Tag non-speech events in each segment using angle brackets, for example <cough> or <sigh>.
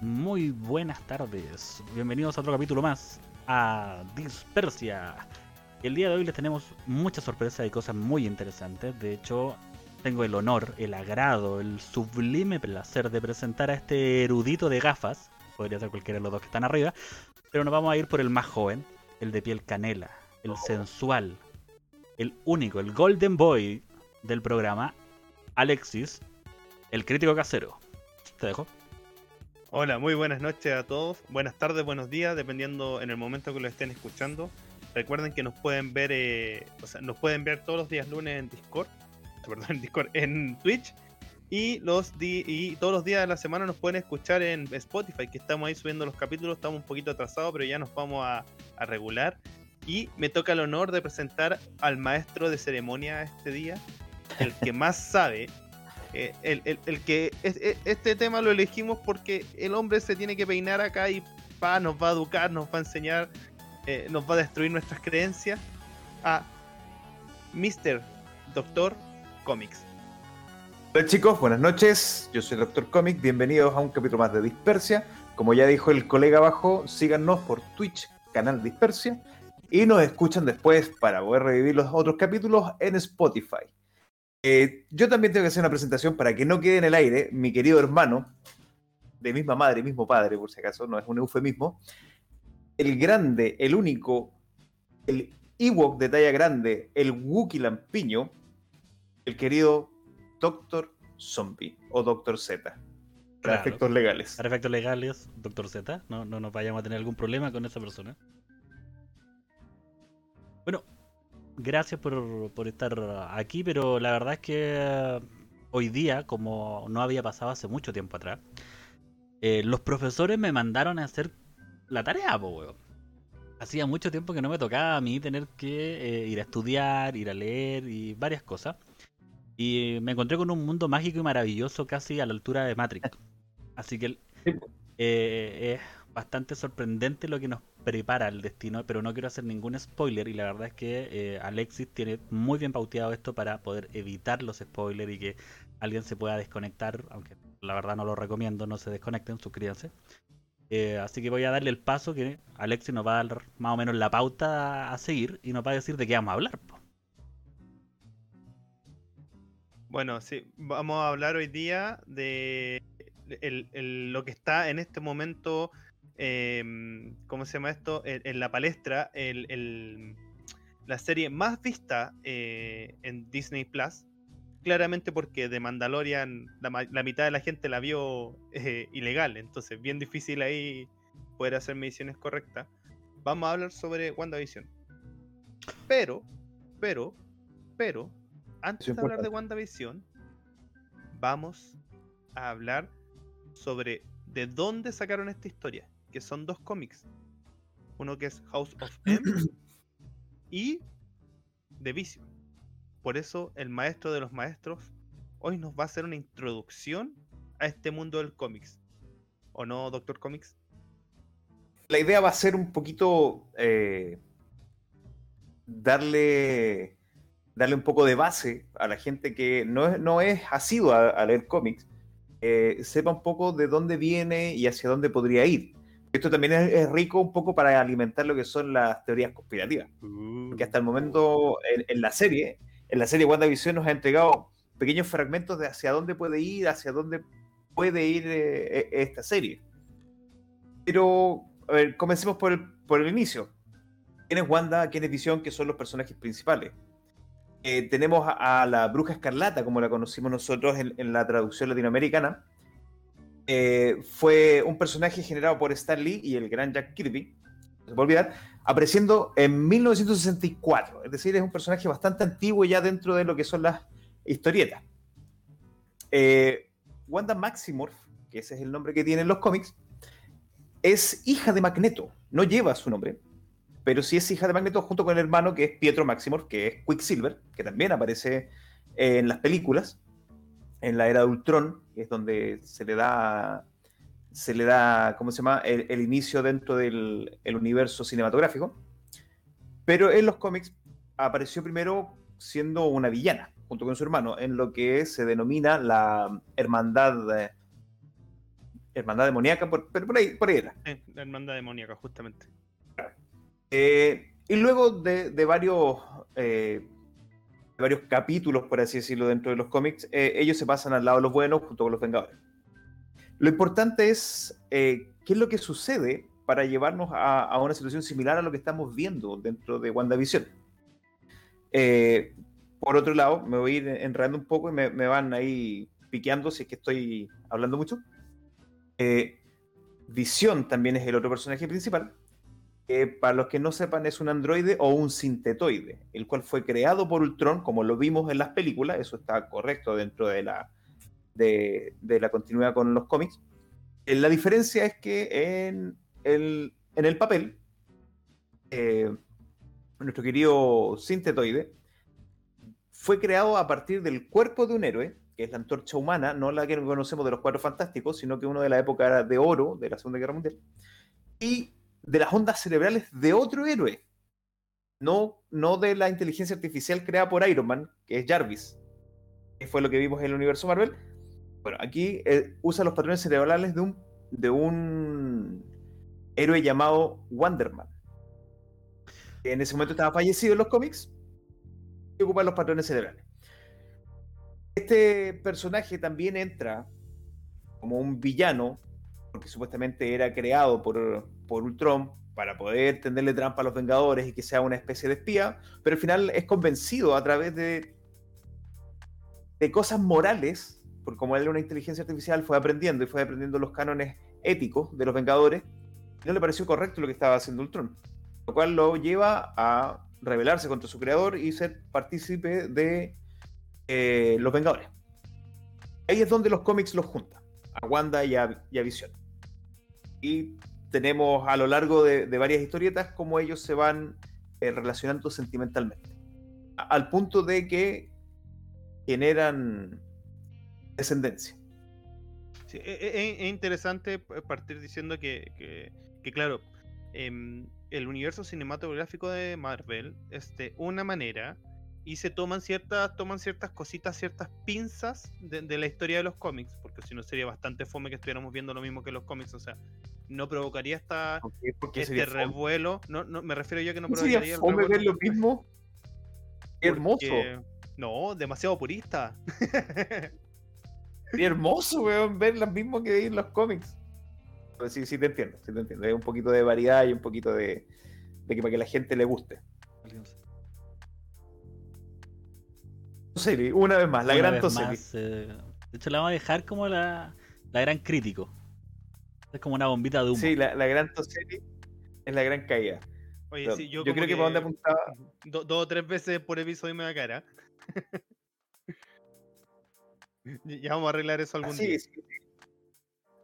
muy buenas tardes. Bienvenidos a otro capítulo más a Dispersia. El día de hoy les tenemos muchas sorpresas y cosas muy interesantes. De hecho, tengo el honor, el agrado, el sublime placer de presentar a este erudito de gafas. Podría ser cualquiera de los dos que están arriba. Pero nos vamos a ir por el más joven, el de piel canela, el sensual, el único, el golden boy del programa, Alexis, el crítico casero. Te dejo. Hola, muy buenas noches a todos. Buenas tardes, buenos días, dependiendo en el momento que lo estén escuchando. Recuerden que nos pueden ver, eh, o sea, nos pueden ver todos los días lunes en Discord, <laughs> perdón, en Discord, en Twitch. Y, los y todos los días de la semana nos pueden escuchar en Spotify, que estamos ahí subiendo los capítulos. Estamos un poquito atrasados, pero ya nos vamos a, a regular. Y me toca el honor de presentar al maestro de ceremonia este día, el que más sabe eh, el, el, el, que este tema lo elegimos porque el hombre se tiene que peinar acá y pa, nos va a educar, nos va a enseñar, eh, nos va a destruir nuestras creencias a Mr. Doctor Comics. Hola chicos, buenas noches. Yo soy Doctor Comics. Bienvenidos a un capítulo más de Dispersia. Como ya dijo el colega abajo, síganos por Twitch, canal Dispersia. Y nos escuchan después para poder revivir los otros capítulos en Spotify. Eh, yo también tengo que hacer una presentación para que no quede en el aire. Mi querido hermano, de misma madre, mismo padre, por si acaso, no es un eufemismo. El grande, el único, el Ewok de talla grande, el Wookiee Lampiño, el querido Doctor Zombie o Doctor Z. Para claro, efectos legales. Para efectos legales, Doctor Z. No, no nos vayamos a tener algún problema con esa persona. Bueno, gracias por, por, estar aquí, pero la verdad es que hoy día, como no había pasado hace mucho tiempo atrás, eh, los profesores me mandaron a hacer la tarea, po, weón. Hacía mucho tiempo que no me tocaba a mí tener que eh, ir a estudiar, ir a leer y varias cosas. Y me encontré con un mundo mágico y maravilloso casi a la altura de Matrix. Así que eh, es bastante sorprendente lo que nos prepara el destino, pero no quiero hacer ningún spoiler y la verdad es que eh, Alexis tiene muy bien pauteado esto para poder evitar los spoilers y que alguien se pueda desconectar, aunque la verdad no lo recomiendo, no se desconecten, suscríbanse. Eh, así que voy a darle el paso que Alexis nos va a dar más o menos la pauta a seguir y nos va a decir de qué vamos a hablar. Bueno, sí, vamos a hablar hoy día de lo que está en este momento eh, ¿cómo se llama esto? En, en la palestra, el, el, la serie más vista eh, en Disney Plus. Claramente porque de Mandalorian la, la, mitad de la gente la vio eh, ilegal, entonces bien difícil ahí poder hacer mediciones correctas. Vamos a hablar sobre WandaVision. Pero, pero, pero, antes de hablar de WandaVision, vamos a hablar sobre de dónde sacaron esta historia que son dos cómics. Uno que es House of <clears throat> M y The Vision. Por eso el maestro de los maestros hoy nos va a hacer una introducción a este mundo del cómics. ¿O no, Doctor Comics? La idea va a ser un poquito eh, darle, darle un poco de base a la gente que no es, no es asidua a, a leer cómics, eh, sepa un poco de dónde viene y hacia dónde podría ir. Esto también es, es, rico un poco para alimentar lo que son las teorías conspirativas. Uh. Porque hasta el momento en, en, la serie, en la serie WandaVision nos ha entregado pequeños fragmentos de hacia dónde puede ir, hacia dónde puede ir eh, esta serie. Pero, a ver, comencemos por el, por el inicio. ¿Quién es Wanda? ¿Quién es Visión? Que son los personajes principales. Eh, tenemos a, a, la Bruja Escarlata, como la conocimos nosotros en, en la traducción latinoamericana, eh, fue un personaje generado por Stan Lee y el gran Jack Kirby, se puede olvidar, apareciendo en 1964. Es decir, es un personaje bastante antiguo ya dentro de lo que son las historietas. Eh, Wanda Maximoff, que ese es el nombre que tienen los cómics, es hija de Magneto. No lleva su nombre, pero sí es hija de Magneto junto con el hermano que es Pietro Maximoff, que es Quicksilver, que también aparece en las películas en la era de Ultron, que es donde se le da, se le da ¿cómo se llama?, el, el inicio dentro del el universo cinematográfico. Pero en los cómics apareció primero siendo una villana, junto con su hermano, en lo que se denomina la hermandad, Hermandad Demoníaca, por, pero por ahí, por ahí era. Eh, la hermandad demoníaca, justamente. Eh, y luego de, de varios, eh, varios capítulos, por así decirlo, dentro de los cómics, eh, ellos se pasan al lado de los buenos junto con los Vengadores. Lo importante es eh, qué es lo que sucede para llevarnos a, una situación similar a lo que estamos viendo dentro de WandaVision. Eh, por otro lado, me voy a ir enredando un poco y me, me van ahí piqueando si es que estoy hablando mucho. Eh, Visión también es el otro personaje principal, que para los que no sepan es un androide o un sintetoide, el cual fue creado por Ultron, como lo vimos en las películas, eso está correcto dentro de la, de, de la continuidad con los cómics. Eh, La diferencia es que en el, en el papel, eh, nuestro querido sintetoide fue creado a partir del cuerpo de un héroe, que es la antorcha humana, no la que conocemos de los Cuatro Fantásticos, sino que uno de la época de oro de la Segunda Guerra Mundial, y de las ondas cerebrales de otro héroe, no, no de la inteligencia artificial creada por Iron Man, que es Jarvis, que fue lo que vimos en el universo Marvel. Bueno, aquí eh, usa los patrones cerebrales de un, de un héroe llamado Wonderman, que en ese momento estaba fallecido en los cómics y ocupa los patrones cerebrales. Este personaje también entra como un villano, porque supuestamente era creado por, por Ultron para poder tenderle trampa a los Vengadores y que sea una especie de espía, pero al final es convencido a través de, de cosas morales, porque como él era una inteligencia artificial, fue aprendiendo y fue aprendiendo los cánones éticos de los Vengadores, y no le pareció correcto lo que estaba haciendo Ultron, lo cual lo lleva a rebelarse contra su creador y ser partícipe de eh, los Vengadores. Ahí es donde los cómics los juntan, a Wanda y a, y Visión. Y tenemos a lo largo de, varias historietas cómo ellos se van eh, relacionando sentimentalmente. Al punto de que generan descendencia. Sí, e- e- es, interesante partir diciendo que, que- que, claro, em, el universo cinematográfico de Marvel es de una manera y se toman ciertas, toman ciertas cositas, ciertas pinzas de, de la historia de los cómics, porque si no sería bastante fome que estuviéramos viendo lo mismo que los cómics, o sea, no provocaría esta, este revuelo, no, no, me refiero yo que no ¿No provocaría sería el fome ver lo mismo? Hermoso. No, demasiado purista. <laughs> Qué hermoso, weón, ver lo mismo que en los cómics. Pero sí, sí te entiendo, sí te entiendo. Hay un poquito de variedad y un poquito de, de que para que la gente le guste. Toseri, una vez más, la Una gran Toseri. más, eh, de hecho, la vamos a dejar como la, la gran crítico. Es como una bombita de humo. Sí, la, la gran Toseri es la gran caída. Oye, Pero sí, yo, creo que, para donde apuntaba, do- dos o tres veces por episodio me da cara. <laughs> ya vamos a arreglar eso algún así, día. sí,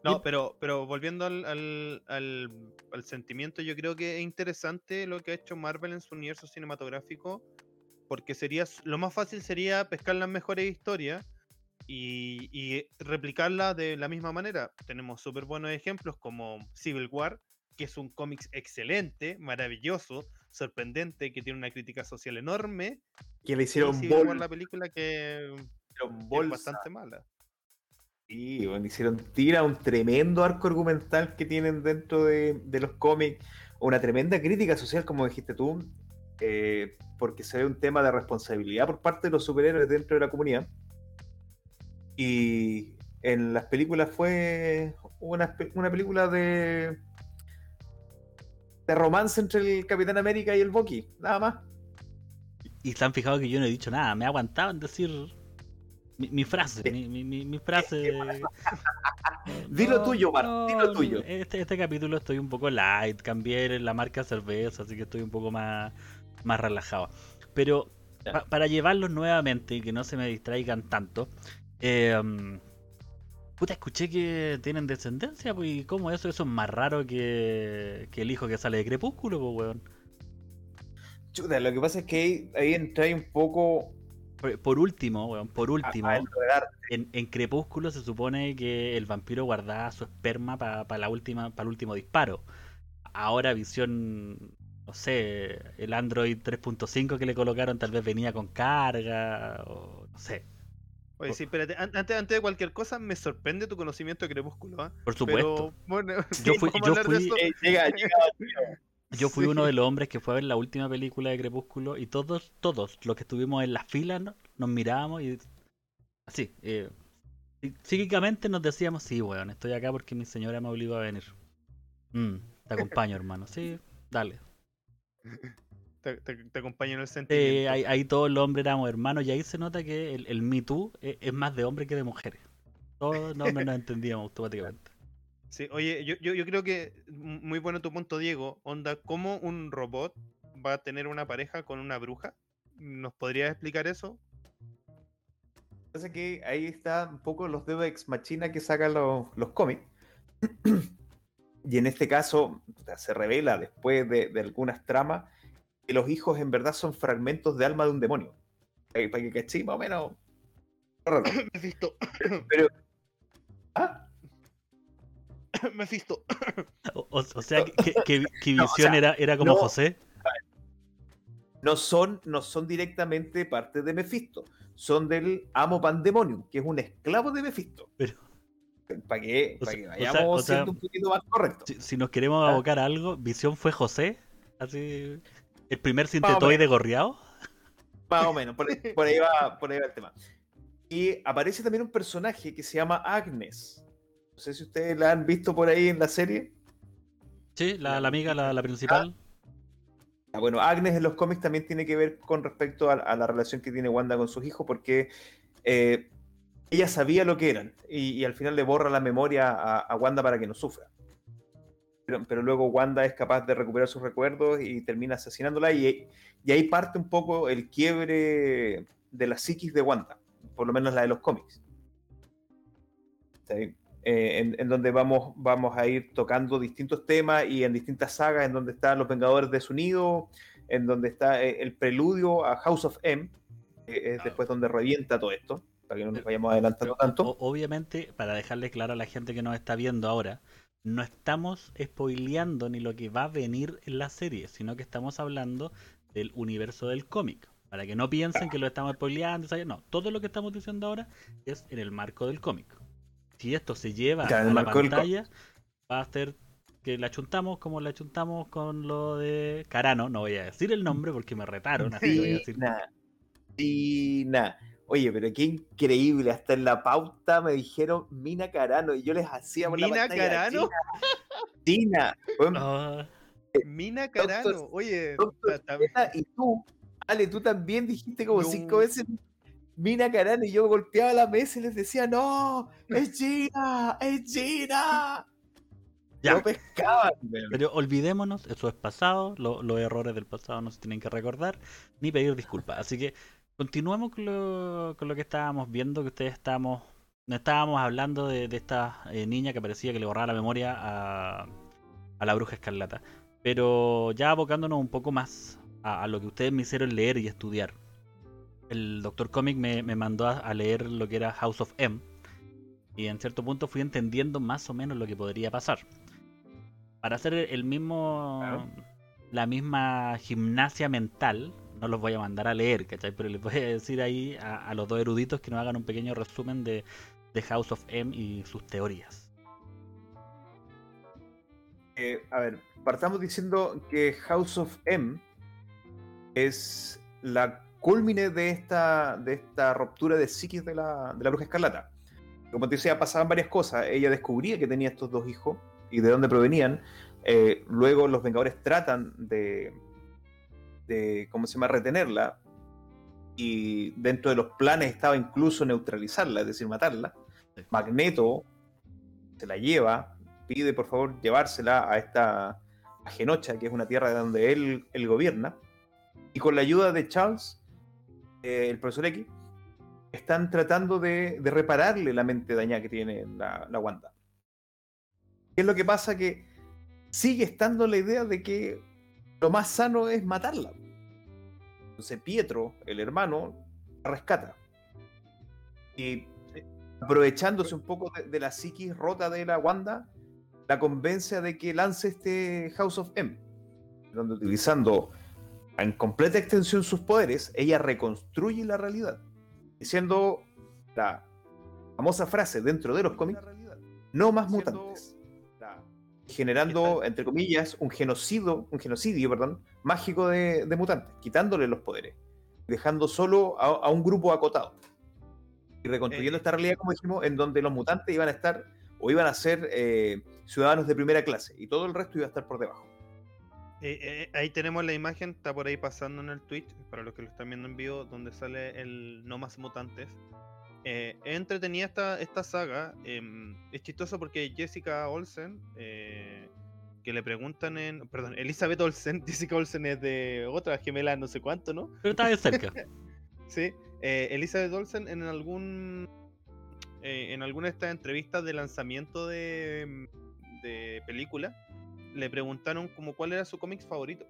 No, pero, pero volviendo al, al, al- al sentimiento, yo creo que es interesante lo que ha hecho Marvel en su universo cinematográfico, porque sería lo más fácil sería pescar las mejores historias y, y replicarlas de la misma manera. Tenemos súper buenos ejemplos como Civil War, que es un cómics excelente, maravilloso, sorprendente, que tiene una crítica social enorme, que le hicieron War, la película que es bastante mala. Sí, bueno, hicieron tira un tremendo arco argumental que tienen dentro de, de los cómics, una tremenda crítica social, como dijiste tú, eh, porque se ve un tema de responsabilidad por parte de los superhéroes dentro de la comunidad. Y en las películas fue una, una película de, de romance entre el Capitán América y el Bucky, nada más. Y se han fijado que yo no he dicho nada. Me he aguantado en decir mi, mi frase. Mi, mi, mi, mi frase. <laughs> Dilo tuyo, Mar, dilo tuyo. Este, este capítulo estoy un poco light. Cambié la marca cerveza, así que estoy un poco más, más relajado. Pero pa- para llevarlos nuevamente y que no se me distraigan tanto. eh, puta, escuché que tienen descendencia, pues, ¿y cómo eso? Eso es más raro que, que el hijo que sale de Crepúsculo, pues, weón. Chuta, lo que pasa es que ahí, ahí entra un poco Por, por último, weón, por último. a. En, en Crepúsculo se supone que el vampiro guardaba su esperma para la última, para el último disparo. Ahora Visión, no sé, el Android 3.5 que le colocaron tal vez venía con carga, o no sé. Oye, sí, espérate, an- antes, antes de cualquier cosa, me sorprende tu conocimiento de Crepúsculo, ¿ah? Por supuesto. Pero, bueno, <laughs> <laughs> Yo fui- yo fui- eso. Eh, llega, llega- Yo fui Sí. uno de los hombres que fue a ver la última película de Crepúsculo y todos, todos los que estuvimos en las filas ¿no? nos mirábamos y así, eh, psí- psíquicamente nos decíamos, sí, weón, estoy acá porque mi señora me obligó a venir. Mm, te acompaño, hermano. Sí, dale. Te, te- te acompaño en el Eh, sentimiento. ahí, ahí todos los hombres éramos hermanos y ahí se nota que el, el Me Too es, es más de hombres que de mujeres. Todos los hombres nos entendíamos automáticamente. Sí, oye, yo, yo, yo creo que muy bueno tu punto, Diego. Onda, ¿cómo un robot va a tener una pareja con una bruja? ¿Nos podrías explicar eso? Pasa que ahí está un poco los dedos ex machina que sacan los, los cómics. <clears throat> y en este caso se revela después de, de algunas tramas que los hijos en verdad son fragmentos de alma de un demonio. Para que, cachí, más o menos. <coughs> Mephisto. <coughs> Pero. ¿Ah? <coughs> Mephisto. O, o- o sea, que, que- que- que No, o Visión sea, era, era como no. José. No son, no son directamente parte de Mephisto. Son del amo Pandemonium, que es un esclavo de Mephisto. Pero- Para que, sea- que o sea- vayamos o sea- siendo un poquito más correctos. Si, si nos queremos Ah. abocar a algo, Visión fue José. Así. El primer sintetoide gorriado. Más o <laughs> menos, por, ahí- por ahí va, por ahí va el tema. Y aparece también un personaje que se llama Agnes. No sé si ustedes la han visto por ahí en la serie. Sí, la, la amiga, la, la principal. Ah, Bueno, Agnes en los cómics también tiene que ver con respecto a, a la relación que tiene Wanda con sus hijos, porque eh, ella sabía lo que eran y, y al final le borra la memoria a, a Wanda para que no sufra. Pero, pero luego Wanda es capaz de recuperar sus recuerdos y termina asesinándola y, y ahí parte un poco el quiebre de la psiquis de Wanda, por lo menos la de los cómics. ¿Sí? Eh, en, en donde vamos, vamos a ir tocando distintos temas y en distintas sagas, en donde están los Vengadores desunidos, en donde está eh, el preludio a House of M, que es después donde revienta todo esto, para que no nos vayamos adelantando tanto. obviamente, para dejarle claro a la gente que nos está viendo ahora, no estamos spoileando ni lo que va a venir en la serie, sino que estamos hablando del universo del cómic. Para que no piensen que lo estamos spoileando, ¿sabes? no, todo lo que estamos diciendo ahora es en el marco del cómic. Si esto se lleva a la pantalla, va a ser que la chuntamos como la chuntamos con lo de Carano. No voy a decir el nombre porque me retaron. Así que voy a decir Tina, Tina. Oye, pero qué increíble. Hasta en la pauta me dijeron Mina Carano y yo les hacía por ¿Mina Carano? Tina. Bueno, "Ah, Mina Carano. Oye, Doctor y tú, Ale, tú también dijiste como No. cinco veces Mina Carano y yo golpeaba la mesa y les decía, no, es Gina, es Gina. Ya. No pescaban. Pero olvidémonos, eso es pasado, lo- los errores del pasado no se tienen que recordar ni pedir disculpas. Así que continuemos con lo, con lo que estábamos viendo, que ustedes estábamos, no estábamos hablando de, de esta eh, niña que parecía que le borraba la memoria a, a la bruja escarlata. Pero ya abocándonos un poco más a, a lo que ustedes me hicieron leer y estudiar. El Doctor Comic me, me mandó a, a leer lo que era House of M. Y en cierto punto fui entendiendo más o menos lo que podría pasar para hacer el mismo Claro. la misma gimnasia mental no los voy a mandar a leer ¿cachai? pero les voy a decir ahí a, los dos eruditos que nos hagan un pequeño resumen de, de House of M y sus teorías Eh, a ver, partamos diciendo que House of M es la culmine de esta, de esta ruptura de psiquis de la, de la bruja escarlata. Como te decía, pasaban varias cosas. Ella descubría que tenía estos dos hijos y de dónde provenían. Eh, luego los Vengadores tratan de, de, ¿cómo se llama?, retenerla. Y dentro de los planes estaba incluso neutralizarla, es decir, matarla. Magneto se la lleva, pide por favor llevársela a esta a Genocha, que es una tierra donde él, él gobierna. Y con la ayuda de Charles, eh, el profesor X, están tratando de, de repararle la mente dañada que tiene la, la Wanda. ¿Qué es lo que pasa? Que sigue estando la idea de que lo más sano es matarla. Entonces Pietro, el hermano, la rescata. Y aprovechándose un poco de, de la psiquis rota de la Wanda, la convence de que lance este House of M, donde utilizando en completa extensión sus poderes, ella reconstruye la realidad, diciendo la famosa frase dentro de los cómics, no más mutantes. Generando, entre comillas, un genocidio, un genocidio, perdón, mágico de, de mutantes, quitándole los poderes, dejando solo a, a un grupo acotado. Y reconstruyendo Eh, esta realidad, como dijimos, en donde los mutantes iban a estar o iban a ser eh, ciudadanos de primera clase y todo el resto iba a estar por debajo. Eh, ahí tenemos la imagen, está por ahí pasando en el Twitch, para los que lo están viendo en vivo, donde sale el No Más Mutantes. Eh, entretenida esta, esta saga. em, es chistoso porque Jessica Olsen, eh, que le preguntan en. Perdón, Elizabeth Olsen, <laughs> Jessica Olsen es de otra gemela, no sé cuánto, ¿no? Pero estaba de cerca. <laughs> Sí, eh, Elizabeth Olsen en algún eh, en alguna de estas entrevistas de lanzamiento de, de película le preguntaron como cuál era su cómic favorito.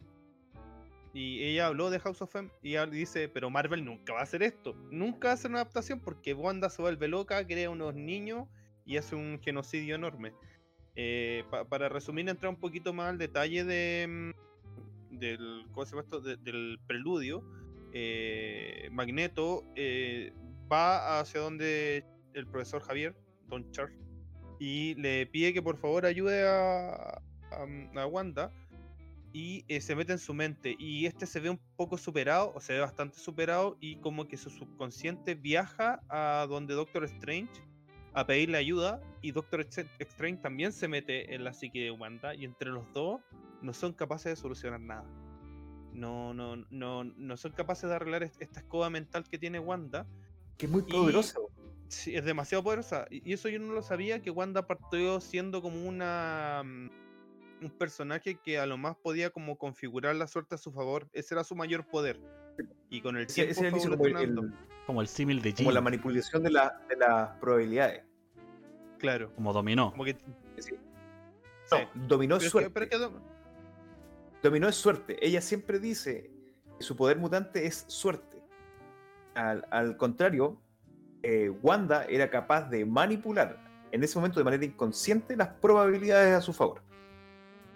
Y ella habló de House of M y dice, pero Marvel nunca va a hacer esto. Nunca va a hacer una adaptación porque Wanda se vuelve loca, crea unos niños y hace un genocidio enorme. Eh, pa- para resumir, entrar un poquito más al detalle de, mm, del, preludio. eh, Magneto eh, va hacia donde el profesor Javier, Don Charles, y le pide que por favor ayude a- a Wanda y eh, se mete en su mente y este se ve un poco superado o se ve bastante superado y como que su subconsciente viaja a donde Doctor Strange a pedirle ayuda y Doctor Strange también se mete en la psique de Wanda y entre los dos no son capaces de solucionar nada. No, no, no, no son capaces de arreglar est- esta escoba mental que tiene Wanda Que es muy Y- poderoso. Sí, es demasiado poderosa. Y y eso yo no lo sabía, que Wanda partió siendo como una mm, un personaje que a lo más podía como configurar la suerte a su favor. Ese era su mayor poder. Y con el tiempo ese como, el- Como el símil de como la Jim, manipulación de, la- de las probabilidades. Claro. como dominó. Como que... Sí. sí. No, dominó Pero es es que- suerte. pero es que dom- Dominó es suerte. Ella siempre dice que su poder mutante es suerte. Al, al contrario, eh, Wanda era capaz de manipular en ese momento de manera inconsciente las probabilidades a su favor.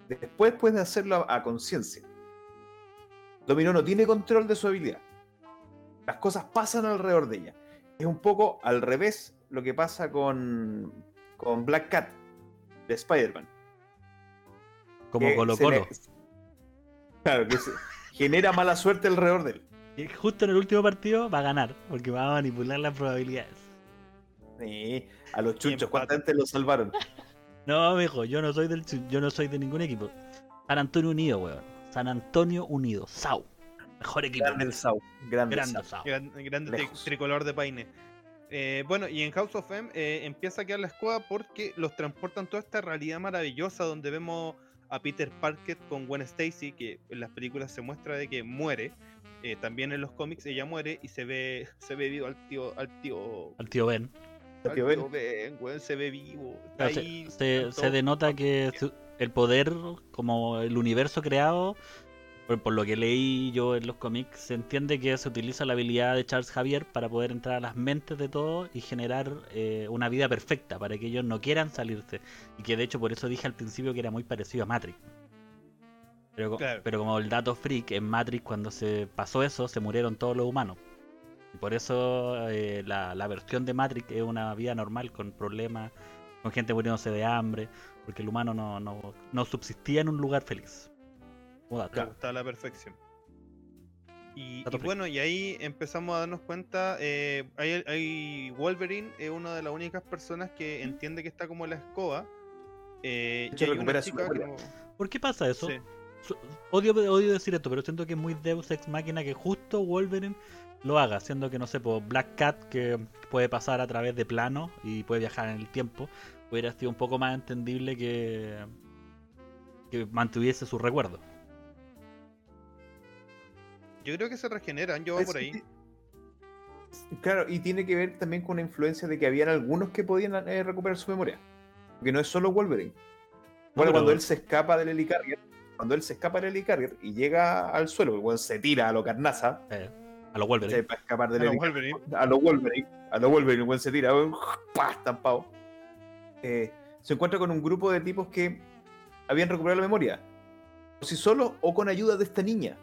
Después puede hacerlo a, a conciencia. Dominó no tiene control de su habilidad. Las cosas pasan alrededor de ella. Es un poco al revés lo que pasa con, con Black Cat de Spider-Man. Como Colo Colo. le- <laughs> Claro, que se- genera mala suerte alrededor de él. Y justo en el último partido va a ganar, porque va a manipular las probabilidades. Sí, a los chunchos, empate. ¿cuántas antes lo salvaron? No, mijo, yo no soy del yo no soy de ningún equipo. San Antonio Unido, weón. San Antonio Unido, Sau. Mejor equipo. Grande el Sau. Grande, Sau. Sau. Gran- grande tri- tricolor de Paine. Eh, bueno, y en House of M eh, empieza a quedar la escoba porque los transportan toda esta realidad maravillosa donde vemos a Peter Parker con Gwen Stacy, que en las películas se muestra de que muere. eh, también en los cómics ella muere y se ve, <laughs> se ve vivo al tío, al tío, Al tío Ben. Weón, se ve vivo. está Claro, se- ahí, se, tanto- se denota que su- el poder, como el universo creado, por, por lo que leí yo en los cómics, se entiende que se utiliza la habilidad de Charles Javier para poder entrar a las mentes de todos y generar eh, una vida perfecta para que ellos no quieran salirse. Y que de hecho por eso dije al principio que era muy parecido a Matrix. Pero, Claro. pero como el dato freak, en Matrix cuando se pasó eso, se murieron todos los humanos. Por eso eh, la, la versión de Matrix es una vida normal con problemas, con gente muriéndose de hambre, porque el humano no, no, no subsistía en un lugar feliz. Me gusta la perfección. Y, bueno, y ahí empezamos a darnos cuenta, eh, hay, hay Wolverine es una de las únicas personas que entiende que está como la escoba. eh, y recupera su como- ¿Por qué pasa eso? sí. Odio, odio decir esto, pero siento que es muy Deus Ex Máquina que justo Wolverine lo haga, siendo que no sé, por Black Cat que puede pasar a través de planos y puede viajar en el tiempo, hubiera sido un poco más entendible que que mantuviese su recuerdo. Yo creo que se regeneran, yo voy por ahí. Claro, y tiene que ver también con la influencia de que habían algunos que podían eh, recuperar su memoria. Porque no es solo Wolverine. Bueno, cuando él se escapa del Helicarrier, cuando él se escapa del Helicarrier y llega al suelo, el weón se tira a lo carnaza, Eh, a los Wolverine. para escapar del A lo Helicarrier. Wolverine. a lo Wolverine, a lo Wolverine, weón se tira, ¡pah! estampado. Eh, se encuentra con un grupo de tipos que habían recuperado la memoria. Por sí solos o con ayuda de esta niña.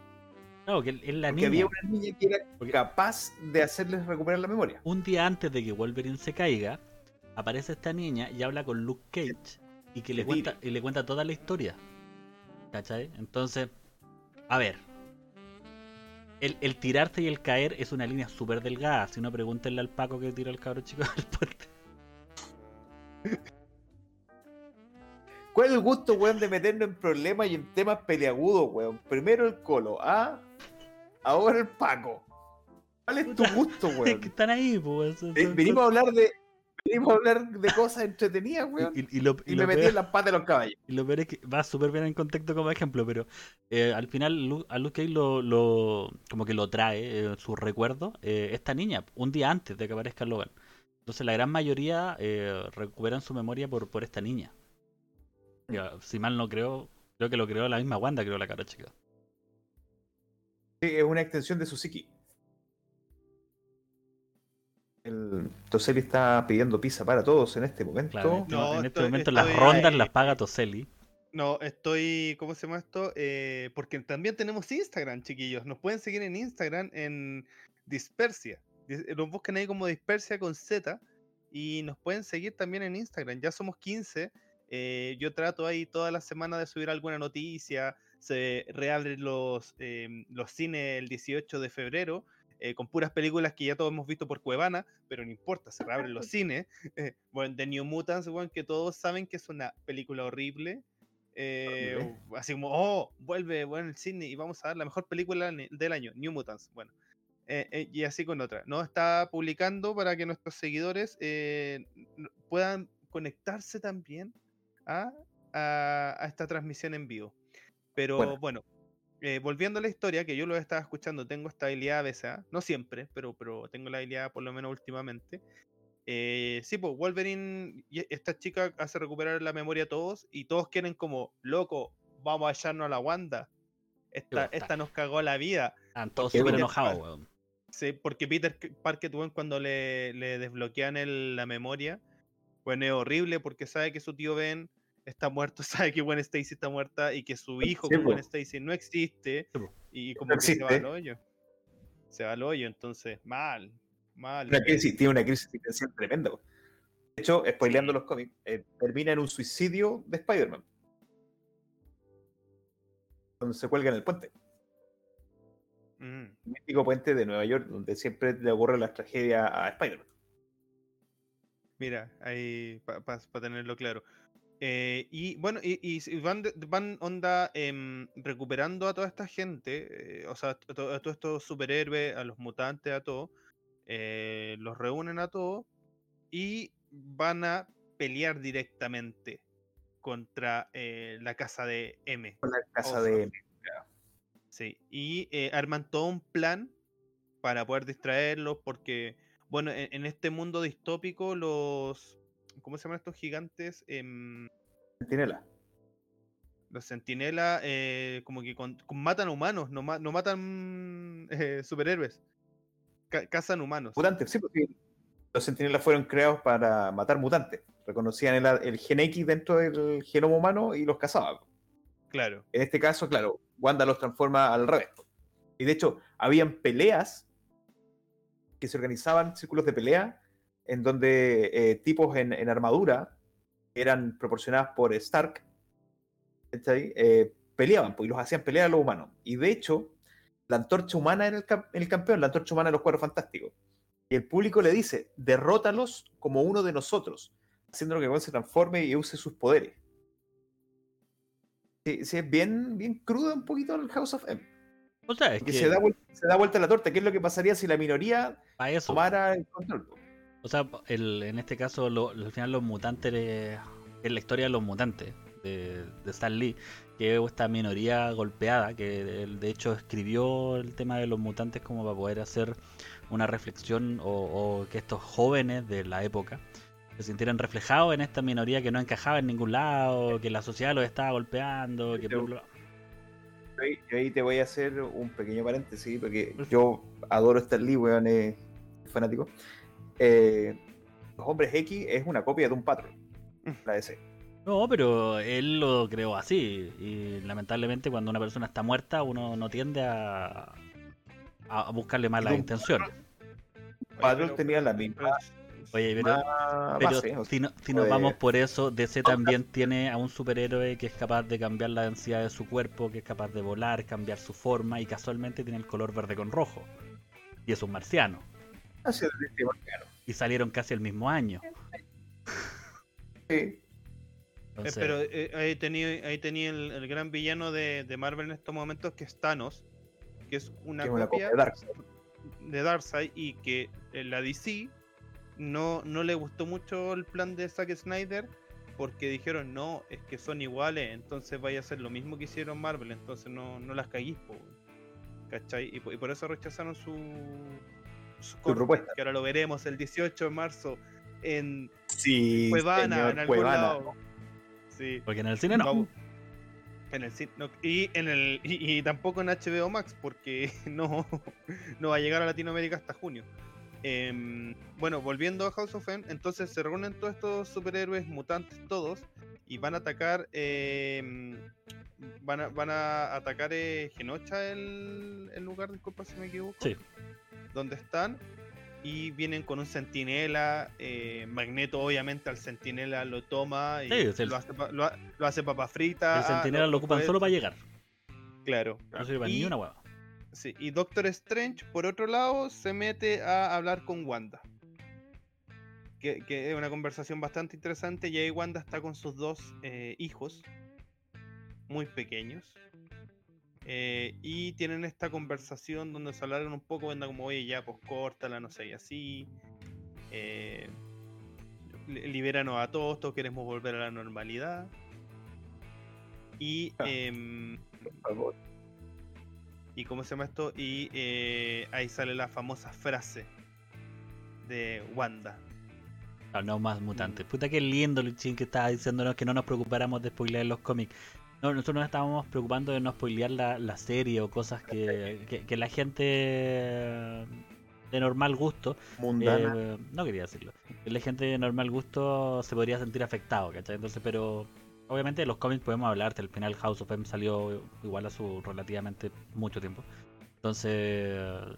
No, que es la Porque niña. había una niña que era Porque- capaz de hacerles recuperar la memoria. Un día antes de que Wolverine se caiga, aparece esta niña y habla con Luke Cage y que le cuenta, y le cuenta toda la historia. ¿Cachai? Entonces, a ver. El, el tirarse y el caer es una línea súper delgada. Si no, pregúntenle al Paco que tiró el cabro chico del puente. ¿Cuál es el gusto, weón, de meternos en problemas y en temas peleagudos, weón? Primero el colo, ¿ah? Ahora el Paco. ¿Cuál es tu gusto, <laughs> Es weón? que están ahí, pues. Eh, Venimos a hablar de. A hablar de cosas entretenidas, weón. Y, y- y lo, y Y lo me metí peor- en las patas de los caballos. Y lo peor es que va súper bien en contexto como ejemplo, pero eh, al final Lu- a Luke Cage lo, lo- como que lo trae, eh, su recuerdo, eh, esta niña, un día antes de que aparezca Logan. Entonces la gran mayoría eh, recuperan su memoria por, por esta niña. Si mal no creo, creo que lo creó la misma Wanda, creo la cara chica. Sí, es una extensión de su psiqui. El Toseli está pidiendo pizza para todos en este momento. Claro, en este, No, en este estoy- momento estoy- las rondas eh, las paga Toseli. No, estoy, ¿cómo se llama esto? Eh, porque también tenemos Instagram, chiquillos. Nos pueden seguir en Instagram en Dispersia. Dis- Nos buscan ahí como Dispersia con Z. Y nos pueden seguir también en Instagram. Ya somos 15. eh, yo trato ahí toda la semana de subir alguna noticia. Se reabren los, em, los cines el 18 de febrero. Eh, con puras películas que ya todos hemos visto por Cuevana, pero no importa, se reabren los <laughs> cines. eh, bueno, The New Mutants, bueno, que todos saben que es una película horrible, eh, así como, oh, vuelve bueno, el cine y vamos a dar la mejor película del año, New Mutants. Bueno, eh, eh, y así con otra. No está publicando para que nuestros seguidores puedan conectarse también a, a- a esta transmisión en vivo. Pero Bueno. bueno, eh, volviendo a la historia, que yo lo estaba escuchando, tengo esta habilidad a veces, no siempre, pero, pero tengo la habilidad por lo menos últimamente. Eh, sí, pues Wolverine, y esta chica hace recuperar la memoria a todos y todos quieren como, loco, vamos a echarnos a la Wanda. Esta, está. esta nos cagó la vida. Estaban todos súper enojados, weón. Sí, porque Peter Parker, cuando le, le desbloquean el- la memoria, bueno, es horrible porque sabe que su tío Ben está muerto, <laughs> sabe que Gwen Stacy está muerta y que su hijo Sí. Gwen Stacy no existe Sí, y como que se va al hoyo. Se va al hoyo, entonces, mal, mal. Una crisis, tiene una crisis existencial tremenda. De hecho, spoileando los cómics, eh, termina en un suicidio de Spider-Man. Donde se cuelga en el puente. Mm. El mítico puente de Nueva York, donde siempre le ocurre las tragedias a Spider-Man. Mira, ahí para tenerlo claro. Eh, y bueno, y, van, van onda em, recuperando a toda esta gente, eh, o sea, a, to- a todos estos superhéroes, a los mutantes, a todos, eh, los reúnen a todos y van a pelear directamente contra la casa de M. Con la casa de. Sí, y arman todo un plan para poder distraerlos, porque, bueno, en, en este mundo distópico, los. ¿Cómo se llaman estos gigantes? Em, Sentinela. los sentinelas, eh, como que con- con- matan humanos, no, ma- no matan eh, superhéroes, ca- cazan humanos. Mutantes, sí, porque los sentinelas fueron creados para matar mutantes. Reconocían el, el gen X dentro del genoma humano y los cazaban. Claro, En este caso, claro, Wanda los transforma al revés. Y de hecho, habían peleas que se organizaban, círculos de pelea, en donde eh, tipos en, en armadura eran proporcionadas por Stark. Eh, peleaban, pues, y los hacían pelear a los humanos. Y de hecho, la antorcha humana era el, cam- el campeón, la antorcha humana de los cuadros fantásticos. Y el público le dice, derrótalos como uno de nosotros, haciendo que Gwen se transforme y use sus poderes. Sí, sí, es bien, bien crudo un poquito el House of M. O sea, es que se, da vuelta, se da vuelta la torta. ¿Qué es lo que pasaría si la minoría tomara el control? O sea, el- en este caso, lo- al final los mutantes, es la historia de los mutantes de, de Stan Lee, que es esta minoría golpeada, que él de hecho escribió el tema de los mutantes como para poder hacer una reflexión o, o que estos jóvenes de la época se sintieran reflejados en esta minoría que no encajaba en ningún lado, que la sociedad los estaba golpeando, que yo ahí te voy a hacer un pequeño paréntesis, porque yo adoro Stan Lee, weón, es fanático. Eh, los Hombres X es una copia de un patrón, la DC. No, pero él lo creó así. Y lamentablemente cuando una persona está muerta, uno no tiende a, a buscarle malas intenciones. Patrol pero- tenía la misma, Oye, pero, base, si, no- si nos vamos por eso, DC también tiene a un superhéroe que es capaz de cambiar la densidad de su cuerpo, que es capaz de volar, cambiar su forma y casualmente tiene el color verde con rojo. Y es un marciano. El claro. Y salieron casi el mismo año. Sí. Eh, pero eh, ahí tenía, ahí tenía el, el gran villano de, de Marvel en estos momentos, que es Thanos, que es una que copia copia de Darkseid. de Darkseid y que en la DC no, no le gustó mucho el plan de Zack Snyder porque dijeron no, es que son iguales, entonces vaya a hacer lo mismo que hicieron Marvel, entonces no, no las caguís. ¿cachai? Y por eso rechazaron su, su corte, propuesta. que ahora lo veremos el 18 de marzo en Sí, Cuevana, señor, en algún Cuevana. lado. Sí. porque en el cine no. En el cine, no, y en el y, y tampoco en HBO Max porque <laughs> no, no va a llegar a Latinoamérica hasta junio. Em, bueno, volviendo a House of M, entonces se reúnen todos estos superhéroes mutantes todos y van a atacar em, van a, van a atacar eh, Genocha el, el lugar, disculpa si me equivoco. Sí. Donde están y vienen con un centinela. eh, Magneto, obviamente, al centinela lo toma y Sí, es el- lo, hace, pa- lo, ha- lo hace papa frita. El centinela lo ocupan puede- solo para llegar. Claro. No sirve ni Y- una hueá. Sí, y Doctor Strange, por otro lado, se mete a hablar con Wanda. Que, que es una conversación bastante interesante. Y ahí Wanda está con sus dos eh, hijos, muy pequeños. Eh, y tienen esta conversación donde se hablaron un poco, Wanda como, oye, ya, pues córtala, no sé, y así. eh, li- libéranos a todos, todos queremos volver a la normalidad. Y... Ah. em, Por favor. ¿Y cómo se llama esto? Y eh, ahí sale la famosa frase de Wanda. Ah, no más mutantes. Puta que lindo Luchín que estaba diciéndonos que no nos preocupáramos de spoilear los cómics. No, nosotros nos estábamos preocupando de no spoilear la, la serie o cosas que, que, que la gente de normal gusto, Mundana. eh, no quería decirlo, que la gente de normal gusto se podría sentir afectado, ¿cachai? Entonces, pero obviamente de los cómics podemos hablar, el final House of M salió igual a su relativamente mucho tiempo. Entonces,